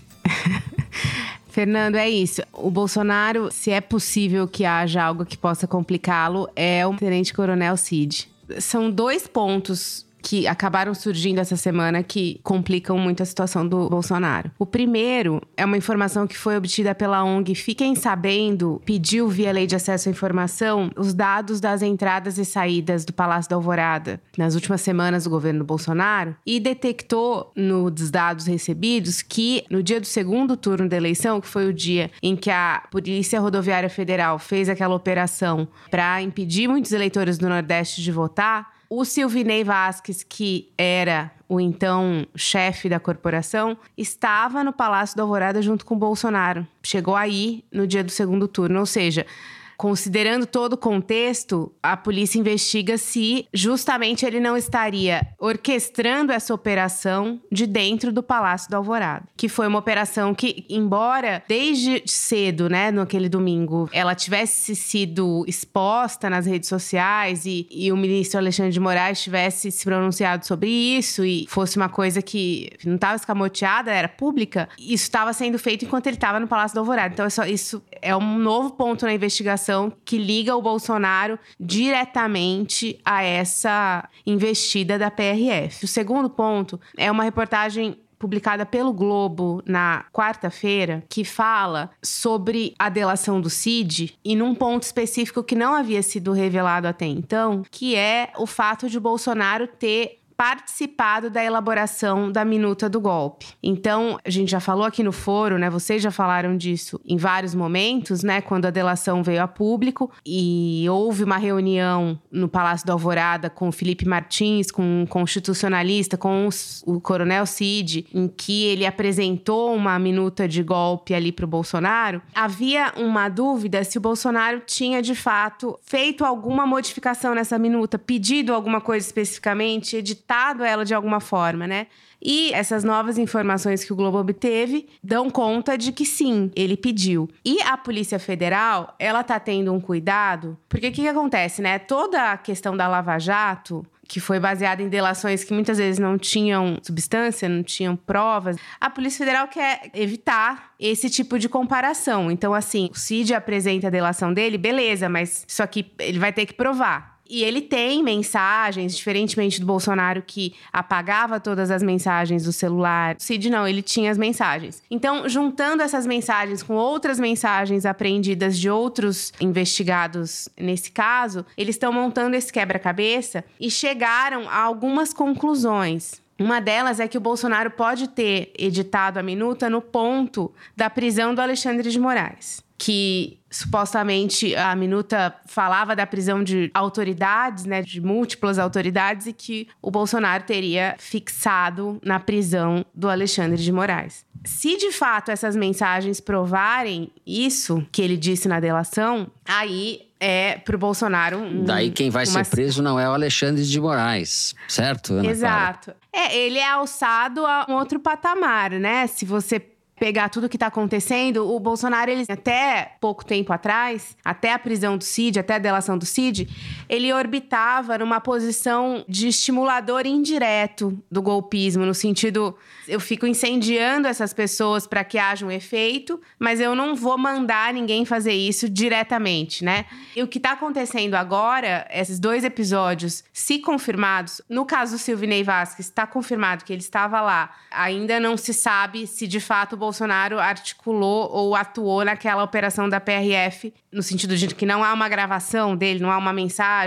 Fernando, é isso. O Bolsonaro, se é possível que haja algo que possa complicá-lo, é o Tenente Coronel Cid. São dois pontos que acabaram surgindo essa semana que complicam muito a situação do Bolsonaro. O primeiro é uma informação que foi obtida pela ONG Fiquem Sabendo, pediu via lei de acesso à informação os dados das entradas e saídas do Palácio da Alvorada nas últimas semanas do governo Bolsonaro e detectou nos dados recebidos que no dia do segundo turno da eleição, que foi o dia em que a Polícia Rodoviária Federal fez aquela operação para impedir muitos eleitores do Nordeste de votar, o Silvinei Vasquez, que era o então chefe da corporação, estava no Palácio da Alvorada junto com o Bolsonaro. Chegou aí no dia do segundo turno, ou seja, Considerando todo o contexto, a polícia investiga se justamente ele não estaria orquestrando essa operação de dentro do Palácio do Alvorada, que foi uma operação que, embora desde cedo, né, naquele domingo, ela tivesse sido exposta nas redes sociais e, e o ministro Alexandre de Moraes tivesse se pronunciado sobre isso e fosse uma coisa que não estava escamoteada, era pública, isso estava sendo feito enquanto ele estava no Palácio do Alvorada. Então, isso é um novo ponto na investigação que liga o Bolsonaro diretamente a essa investida da PRF. O segundo ponto é uma reportagem publicada pelo Globo na quarta-feira, que fala sobre a delação do Cid e num ponto específico que não havia sido revelado até então, que é o fato de Bolsonaro ter participado da elaboração da minuta do golpe. Então, a gente já falou aqui no foro, né? Vocês já falaram disso em vários momentos, né? Quando a delação veio a público e houve uma reunião no Palácio do Alvorada com o Felipe Martins, com um constitucionalista, com o Coronel Cid, em que ele apresentou uma minuta de golpe ali para o Bolsonaro. Havia uma dúvida se o Bolsonaro tinha de fato feito alguma modificação nessa minuta, pedido alguma coisa especificamente, editado ela de alguma forma, né? E essas novas informações que o Globo obteve dão conta de que sim, ele pediu. E a Polícia Federal, ela tá tendo um cuidado, porque o que, que acontece, né? Toda a questão da Lava Jato, que foi baseada em delações que muitas vezes não tinham substância, não tinham provas. A Polícia Federal quer evitar esse tipo de comparação. Então, assim, o Cid apresenta a delação dele, beleza, mas isso aqui ele vai ter que provar. E ele tem mensagens, diferentemente do Bolsonaro que apagava todas as mensagens do celular. O Cid não, ele tinha as mensagens. Então, juntando essas mensagens com outras mensagens apreendidas de outros investigados nesse caso, eles estão montando esse quebra-cabeça e chegaram a algumas conclusões. Uma delas é que o Bolsonaro pode ter editado a minuta no ponto da prisão do Alexandre de Moraes que supostamente a minuta falava da prisão de autoridades, né, de múltiplas autoridades e que o Bolsonaro teria fixado na prisão do Alexandre de Moraes. Se de fato essas mensagens provarem isso que ele disse na delação, aí é pro Bolsonaro. Um, Daí quem vai uma... ser preso não é o Alexandre de Moraes, certo? Ana Exato. Clara? É, ele é alçado a um outro patamar, né? Se você pegar tudo que está acontecendo, o Bolsonaro, ele, até pouco tempo atrás, até a prisão do Cid, até a delação do Cid, ele orbitava numa posição de estimulador indireto do golpismo, no sentido, eu fico incendiando essas pessoas para que haja um efeito, mas eu não vou mandar ninguém fazer isso diretamente, né? E o que está acontecendo agora, esses dois episódios, se confirmados, no caso do Silvinei Vasquez, está confirmado que ele estava lá, ainda não se sabe se de fato o Bolsonaro articulou ou atuou naquela operação da PRF, no sentido de que não há uma gravação dele, não há uma mensagem,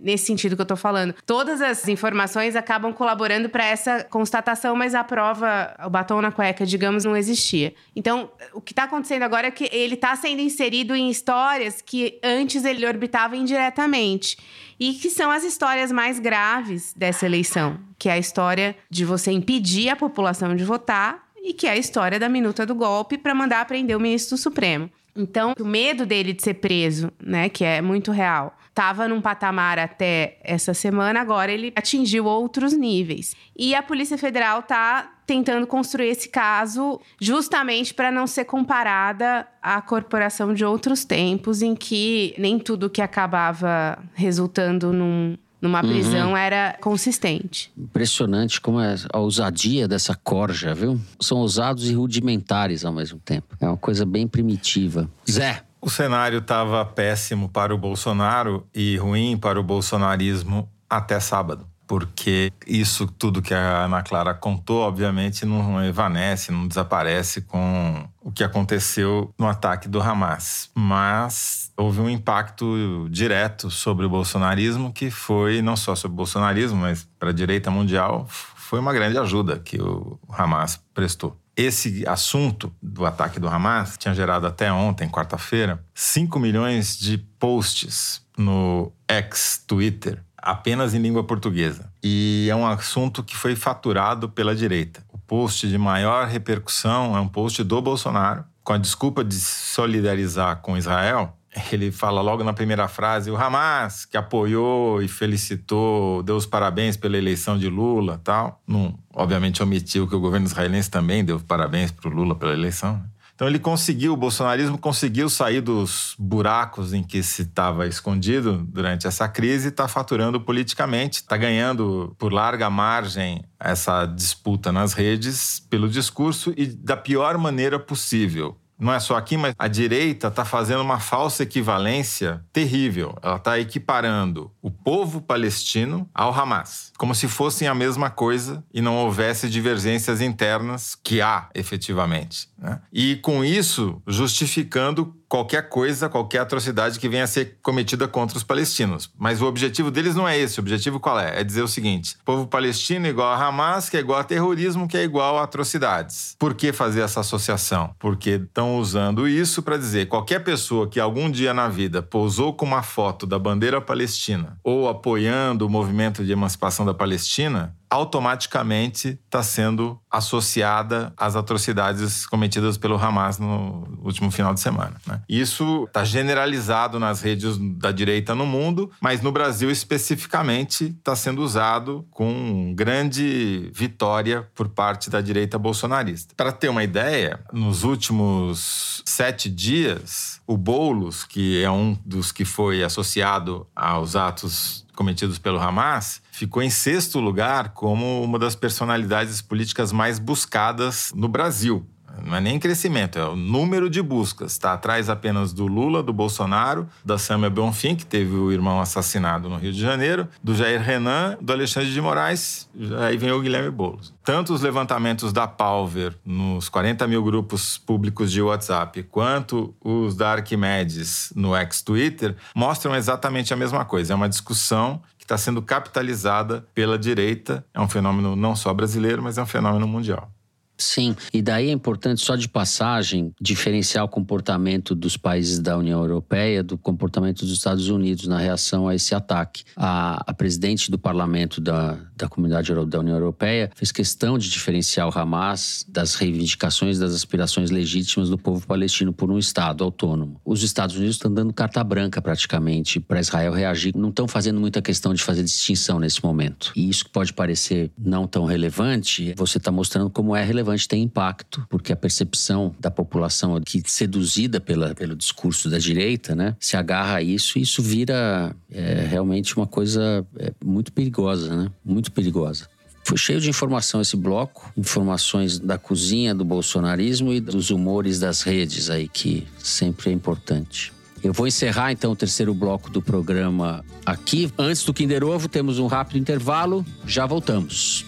nesse sentido que eu tô falando. Todas as informações acabam colaborando para essa constatação, mas a prova, o batom na cueca, digamos, não existia. Então, o que está acontecendo agora é que ele está sendo inserido em histórias que antes ele orbitava indiretamente e que são as histórias mais graves dessa eleição, que é a história de você impedir a população de votar e que é a história da minuta do golpe para mandar prender o ministro do Supremo. Então, o medo dele de ser preso, né, que é muito real, estava num patamar até essa semana, agora ele atingiu outros níveis. E a Polícia Federal está tentando construir esse caso justamente para não ser comparada à corporação de outros tempos em que nem tudo que acabava resultando num numa uhum. prisão uhum. era consistente. Impressionante como é a ousadia dessa corja, viu? São ousados e rudimentares ao mesmo tempo. É uma coisa bem primitiva. Zé. O cenário estava péssimo para o Bolsonaro e ruim para o bolsonarismo até sábado. porque isso tudo que a Ana Clara contou, obviamente, não evanece, não desaparece com o que aconteceu no ataque do Hamas. Mas houve um impacto direto sobre o bolsonarismo, que foi não só sobre o bolsonarismo, mas para a direita mundial, foi uma grande ajuda que o Hamas prestou. Esse assunto do ataque do Hamas tinha gerado até ontem, quarta-feira, 5 milhões de posts no ex-Twitter apenas em língua portuguesa. E é um assunto que foi faturado pela direita. O post de maior repercussão é um post do Bolsonaro, com a desculpa de solidarizar com Israel. Ele fala logo na primeira frase: o Hamas, que apoiou e felicitou, deu os parabéns pela eleição de Lula tal. Não, obviamente omitiu que o governo israelense também deu parabéns para o Lula pela eleição. Né? Então ele conseguiu, o bolsonarismo conseguiu sair dos buracos em que se estava escondido durante essa crise está faturando politicamente, está ganhando por larga margem essa disputa nas redes pelo discurso e da pior maneira possível não é só aqui, mas a direita está fazendo uma falsa equivalência terrível. Ela está equiparando o povo palestino ao Hamas, como se fossem a mesma coisa e não houvesse divergências internas que há efetivamente. Né? E com isso justificando qualquer coisa, qualquer atrocidade que venha a ser cometida contra os palestinos. Mas o objetivo deles não é esse. O objetivo qual é? É dizer o seguinte: povo palestino é igual a Hamas, que é igual a terrorismo, que é igual a atrocidades. Por que fazer essa associação? Porque estão usando isso para dizer qualquer pessoa que algum dia na vida pousou com uma foto da bandeira palestina ou apoiando o movimento de emancipação da Palestina automaticamente está sendo associada às atrocidades cometidas pelo Hamas no último final de semana. Né? Isso está generalizado nas redes da direita no mundo, mas no Brasil especificamente está sendo usado com grande vitória por parte da direita bolsonarista. Para ter uma ideia, nos últimos sete dias, o Boulos, que é um dos que foi associado aos atos cometidos pelo Hamas, ficou em sexto lugar como uma das personalidades políticas mais buscadas no Brasil. Não é nem crescimento, é o número de buscas. Está atrás apenas do Lula, do Bolsonaro, da Samia Bonfim, que teve o irmão assassinado no Rio de Janeiro, do Jair Renan, do Alexandre de Moraes, aí vem o Guilherme Boulos. Tanto os levantamentos da Palver nos 40 mil grupos públicos de WhatsApp, quanto os da Arquimedes no ex-Twitter, mostram exatamente a mesma coisa. É uma discussão está sendo capitalizada pela direita. É um fenômeno não só brasileiro, mas é um fenômeno mundial. Sim, e daí é importante, só de passagem, diferenciar o comportamento dos países da União Europeia do comportamento dos Estados Unidos na reação a esse ataque. A, a presidente do parlamento da, da Comunidade da União Europeia fez questão de diferenciar o Hamas das reivindicações das aspirações legítimas do povo palestino por um Estado autônomo. Os Estados Unidos estão dando carta branca praticamente para Israel reagir, não estão fazendo muita questão de fazer distinção nesse momento. E isso que pode parecer não tão relevante, você está mostrando como é relevante relevante tem impacto, porque a percepção da população que seduzida pela, pelo discurso da direita, né, se agarra a isso e isso vira é, realmente uma coisa é, muito perigosa, né? Muito perigosa. Foi cheio de informação esse bloco, informações da cozinha do bolsonarismo e dos humores das redes aí, que sempre é importante. Eu vou encerrar então o terceiro bloco do programa aqui. Antes do Kinder Ovo, temos um rápido intervalo. Já voltamos.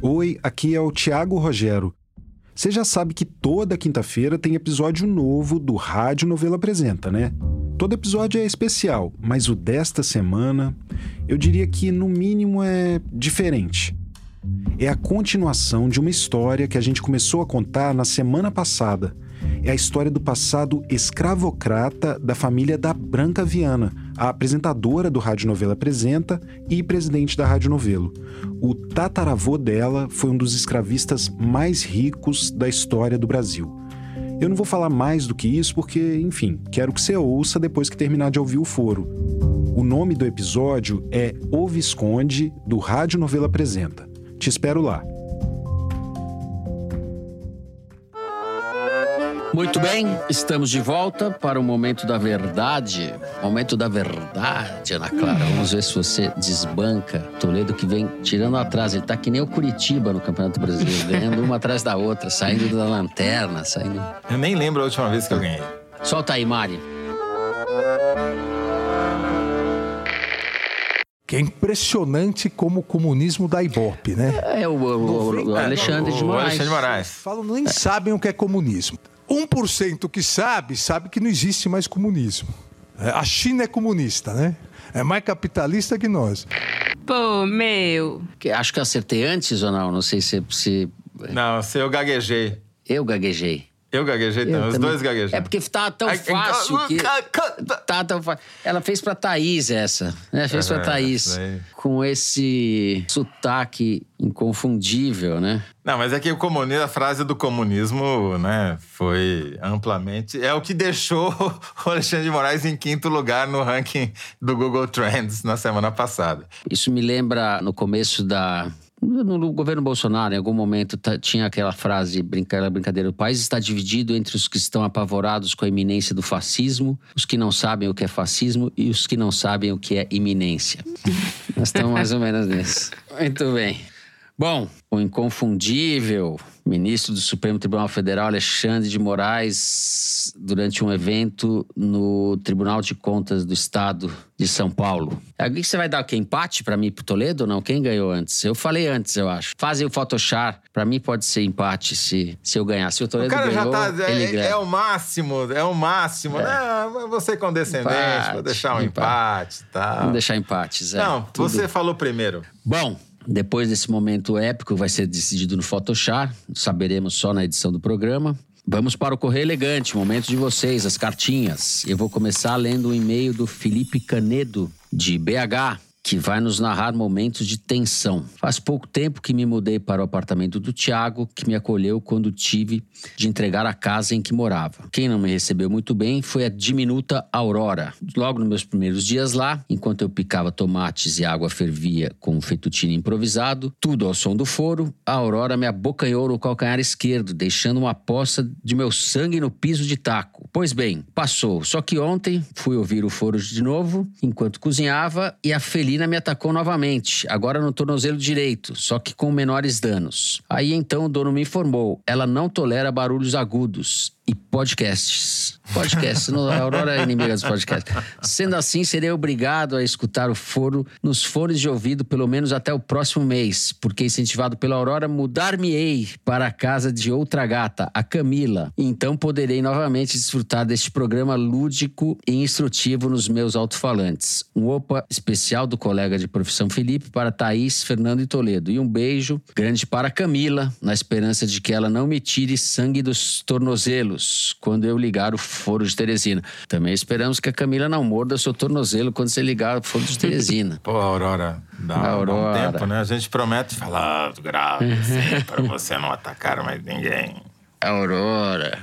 Oi, aqui é o Tiago Rogero. Você já sabe que toda quinta-feira tem episódio novo do Rádio Novela Apresenta, né? Todo episódio é especial, mas o desta semana eu diria que no mínimo é diferente. É a continuação de uma história que a gente começou a contar na semana passada é a história do passado escravocrata da família da Branca Viana, a apresentadora do Rádio Novela Apresenta e presidente da Rádio Novelo. O tataravô dela foi um dos escravistas mais ricos da história do Brasil. Eu não vou falar mais do que isso porque, enfim, quero que você ouça depois que terminar de ouvir o foro. O nome do episódio é O Visconde, do Rádio Novela Apresenta. Te espero lá. Muito bem, estamos de volta para o momento da verdade. Momento da verdade, Ana Clara. Vamos ver se você desbanca. Toledo que vem tirando atrás. Ele tá que nem o Curitiba no Campeonato Brasileiro, ganhando uma atrás da outra, saindo da lanterna, saindo. Eu nem lembro a última vez que eu ganhei. Solta aí, Mari. Que é impressionante como o comunismo dá ibope, né? É o, o, o Alexandre de O Moraes. Alexandre de Moraes. Falam, nem sabem o que é comunismo. 1% que sabe, sabe que não existe mais comunismo. É, A China é comunista, né? É mais capitalista que nós. Pô, meu. Que- Acho que eu acertei antes ou não? Não sei se. se... Não, se eu gaguejei. Eu gaguejei. Eu gaguejei Eu também, os dois gaguejaram. É porque tá tão fácil que. ca- ca- Tá tão. Ela fez pra Thaís essa. Né? Fez pra É, Thaís. Com esse sotaque inconfundível, né? Não, mas é que o comunismo, a frase do comunismo, né, foi amplamente. É o que deixou o Alexandre de Moraes em quinto lugar no ranking do Google Trends na semana passada. Isso me lembra no começo da. No, no governo Bolsonaro, em algum momento, tá- tinha aquela frase, aquela brincadeira: o país está dividido entre os que estão apavorados com a iminência do fascismo, os que não sabem o que é fascismo e os que não sabem o que é iminência. Nós estamos mais ou menos nisso. Muito bem. Bom, o inconfundível ministro do Supremo Tribunal Federal, Alexandre de Moraes, durante um evento no Tribunal de Contas do Estado de São Paulo. Aqui você vai dar o quê? Empate para mim pro Toledo ou não? Quem ganhou antes? Eu falei antes, eu acho. Fazem o Photoshop. Para mim pode ser empate se, se eu ganhar. Se o O Toledo cara já ganhou, tá. ele É, ganha. é o máximo, é o máximo. Não, você condescendente, Empate, vou deixar um empate. empate tal. Vamos deixar empates. é. Não, Tudo- você falou primeiro. Bom, depois desse momento épico, vai ser decidido no Photoshop, saberemos só na edição do programa. Vamos para o Correio Elegante, momento de vocês, as cartinhas. Eu vou começar lendo um e-mail do Felipe Canedo, de BH, que vai nos narrar momentos de tensão. Faz pouco tempo que me mudei para o apartamento do Tiago, que me acolheu quando tive de entregar a casa em que morava. Quem não me recebeu muito bem foi a diminuta Aurora. Logo nos meus primeiros dias lá, enquanto eu picava tomates e a água fervia com um fettuccine improvisado, tudo ao som do foro, a Aurora me abocanhou no calcanhar esquerdo, deixando uma poça de meu sangue no piso de taco. Pois bem, passou. Só que ontem fui ouvir o foro de novo, enquanto cozinhava, e a felina me atacou novamente, agora no tornozelo direito, só que com menores danos. Aí então o dono me informou: ela não tolera barulhos agudos e podcasts. Podcasts, no- a Aurora é inimiga dos podcasts. Sendo assim, serei obrigado a escutar o foro nos fones de ouvido pelo menos até o próximo mês, porque incentivado pela Aurora, mudar-me-ei para a casa de outra gata, a Camila. Então poderei novamente desfrutar deste programa lúdico e instrutivo nos meus alto-falantes. Um opa especial do colega de profissão Felipe para Thaís, Fernando e Toledo. E um beijo grande para Camila, na esperança de que ela não me tire sangue dos tornozelos quando eu ligar o foro de Teresina. Também esperamos que a Camila não morda seu tornozelo quando você ligar o foro de Teresina. Pô, Aurora, dá, um Aurora. tempo, né? A gente promete falar grave, assim, para você não atacar mais ninguém. Aurora.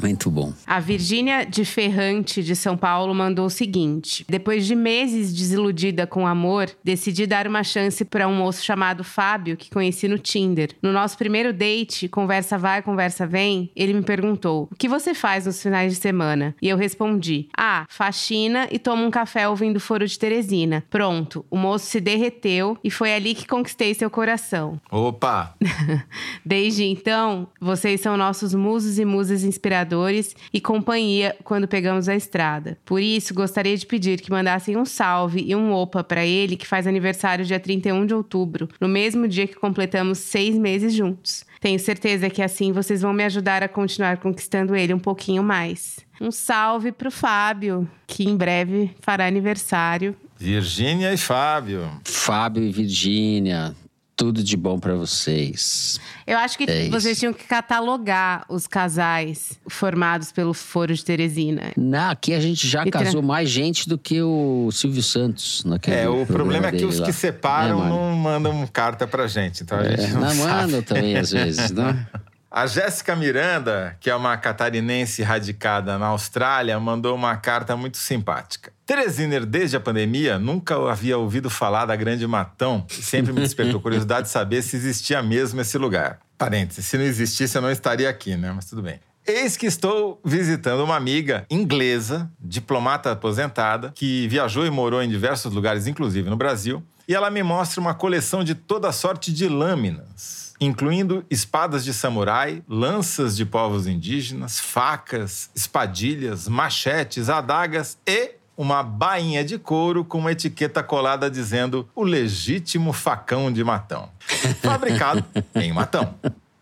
Muito bom. A Virgínia de Ferrante, de São Paulo, mandou o seguinte: Depois de meses desiludida com o amor, decidi dar uma chance para um moço chamado Fábio, que conheci no Tinder. No nosso primeiro date, conversa vai, conversa vem, ele me perguntou: O que você faz nos finais de semana? E eu respondi: Ah, faxina e tomo um café ouvindo Foro de Teresina. Pronto, o moço se derreteu e foi ali que conquistei seu coração. Opa! Desde então, vocês são nossos musos e musas inspiradores e companhia quando pegamos a estrada. Por isso, gostaria de pedir que mandassem um salve e um opa para ele que faz aniversário dia 31 de outubro, no mesmo dia que completamos seis meses juntos. Tenho certeza que assim vocês vão me ajudar a continuar conquistando ele um pouquinho mais. Um salve pro Fábio, que em breve fará aniversário. Virgínia e Fábio. Fábio e Virgínia, tudo de bom pra vocês. Eu acho que É isso. vocês tinham que catalogar os casais formados pelo Foro de Teresina. Não, aqui a gente já E tra- casou mais gente do que o Silvio Santos naquele É, o programa problema é que os lá. que separam É, não mandam carta pra gente, então a É, gente não, não sabe. mandam também às vezes, né? A Jéssica Miranda, que é uma catarinense radicada na Austrália, mandou uma carta muito simpática. Teresiner, desde a pandemia, nunca havia ouvido falar da Grande Matão e sempre me despertou curiosidade de saber se existia mesmo esse lugar. Parênteses, se não existisse eu não estaria aqui, né? Mas tudo bem. Eis que estou visitando uma amiga inglesa, diplomata aposentada, que viajou e morou em diversos lugares, inclusive no Brasil, e ela me mostra uma coleção de toda sorte de lâminas, incluindo espadas de samurai, lanças de povos indígenas, facas, espadilhas, machetes, adagas e uma bainha de couro com uma etiqueta colada dizendo o legítimo facão de Matão. Fabricado em Matão.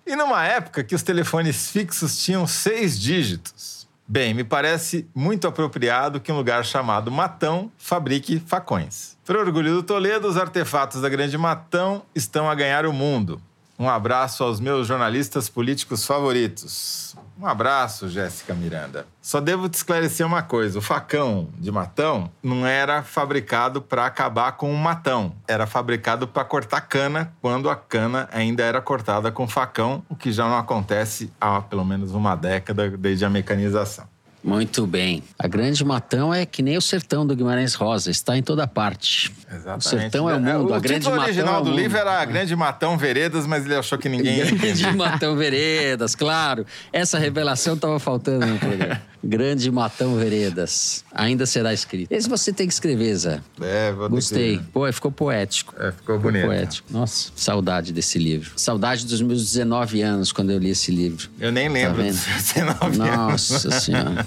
E numa época que os telefones fixos tinham seis dígitos. Bem, me parece muito apropriado que um lugar chamado Matão fabrique facões. Para orgulho do Toledo, os artefatos da Grande Matão estão a ganhar o mundo. Um abraço aos meus jornalistas políticos favoritos. Um abraço, Jéssica Miranda. Só devo te esclarecer uma coisa: o facão de matão não era fabricado para acabar com o matão, era fabricado para cortar cana quando a cana ainda era cortada com facão, o que já não acontece há pelo menos uma década desde a mecanização. Muito bem. A Grande Matão é que nem o sertão do Guimarães Rosa, está em toda parte. Exatamente. O sertão é o mundo, o a Grande Matão original é o do livro era Grande Matão Veredas, mas ele achou que ninguém. Grande Matão Veredas, claro. Essa revelação estava faltando no programa. Grande Matão Veredas. Ainda será escrito. Esse você tem que escrever, Zé. É, vou Gostei. que- Pô, ficou poético. É, ficou bonito. Poético. Nossa, saudade desse livro. Saudade dos meus 19 anos quando eu li esse livro. Eu nem lembro Tá dos vendo? 19 Nossa anos. Senhora.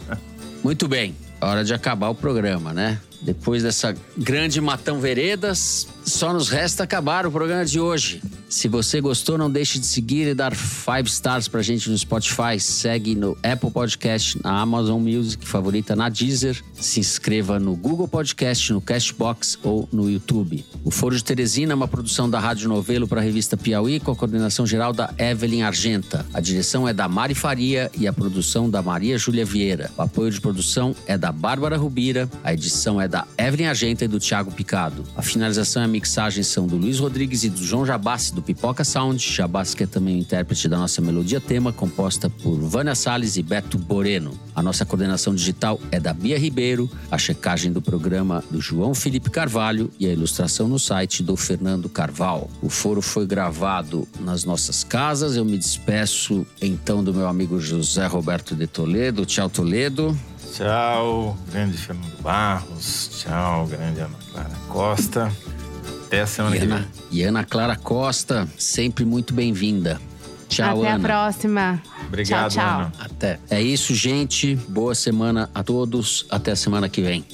Muito bem, hora de acabar o programa, né? Depois dessa grande Matão Veredas, só nos resta acabar o programa de hoje. Se você gostou, não deixe de seguir e dar five stars pra gente no Spotify. Segue no Apple Podcast, na Amazon Music, favorita na Deezer. Se inscreva no Google Podcast, no Castbox ou no YouTube. O Foro de Teresina é uma produção da Rádio Novelo para a revista Piauí, com a coordenação geral da Evelyn Argenta. A direção é da Mari Faria e a produção da Maria Júlia Vieira. O apoio de produção é da Bárbara Rubira, a edição é da Evelyn Argenta e do Thiago Picado. A finalização e a mixagem são do Luiz Rodrigues e do João Jabassi, do Pipoca Sound. Jabassi que é também o intérprete da nossa melodia tema, composta por Vânia Salles e Beto Boreno. A nossa coordenação digital é da Bia Ribeiro, a checagem do programa do João Felipe Carvalho e a ilustração no site do Fernando Carval. O foro foi gravado nas nossas casas. Eu me despeço então do meu amigo José Roberto de Toledo. Tchau, Toledo. Tchau, grande Fernando Barros. Tchau, grande Ana Clara Costa. Até a semana E que vem. E Ana Clara Costa, sempre muito bem-vinda. Tchau, Até Ana. a próxima. Obrigado, tchau, tchau. Ana. Até. É isso, gente. Boa semana a todos. Até a semana que vem.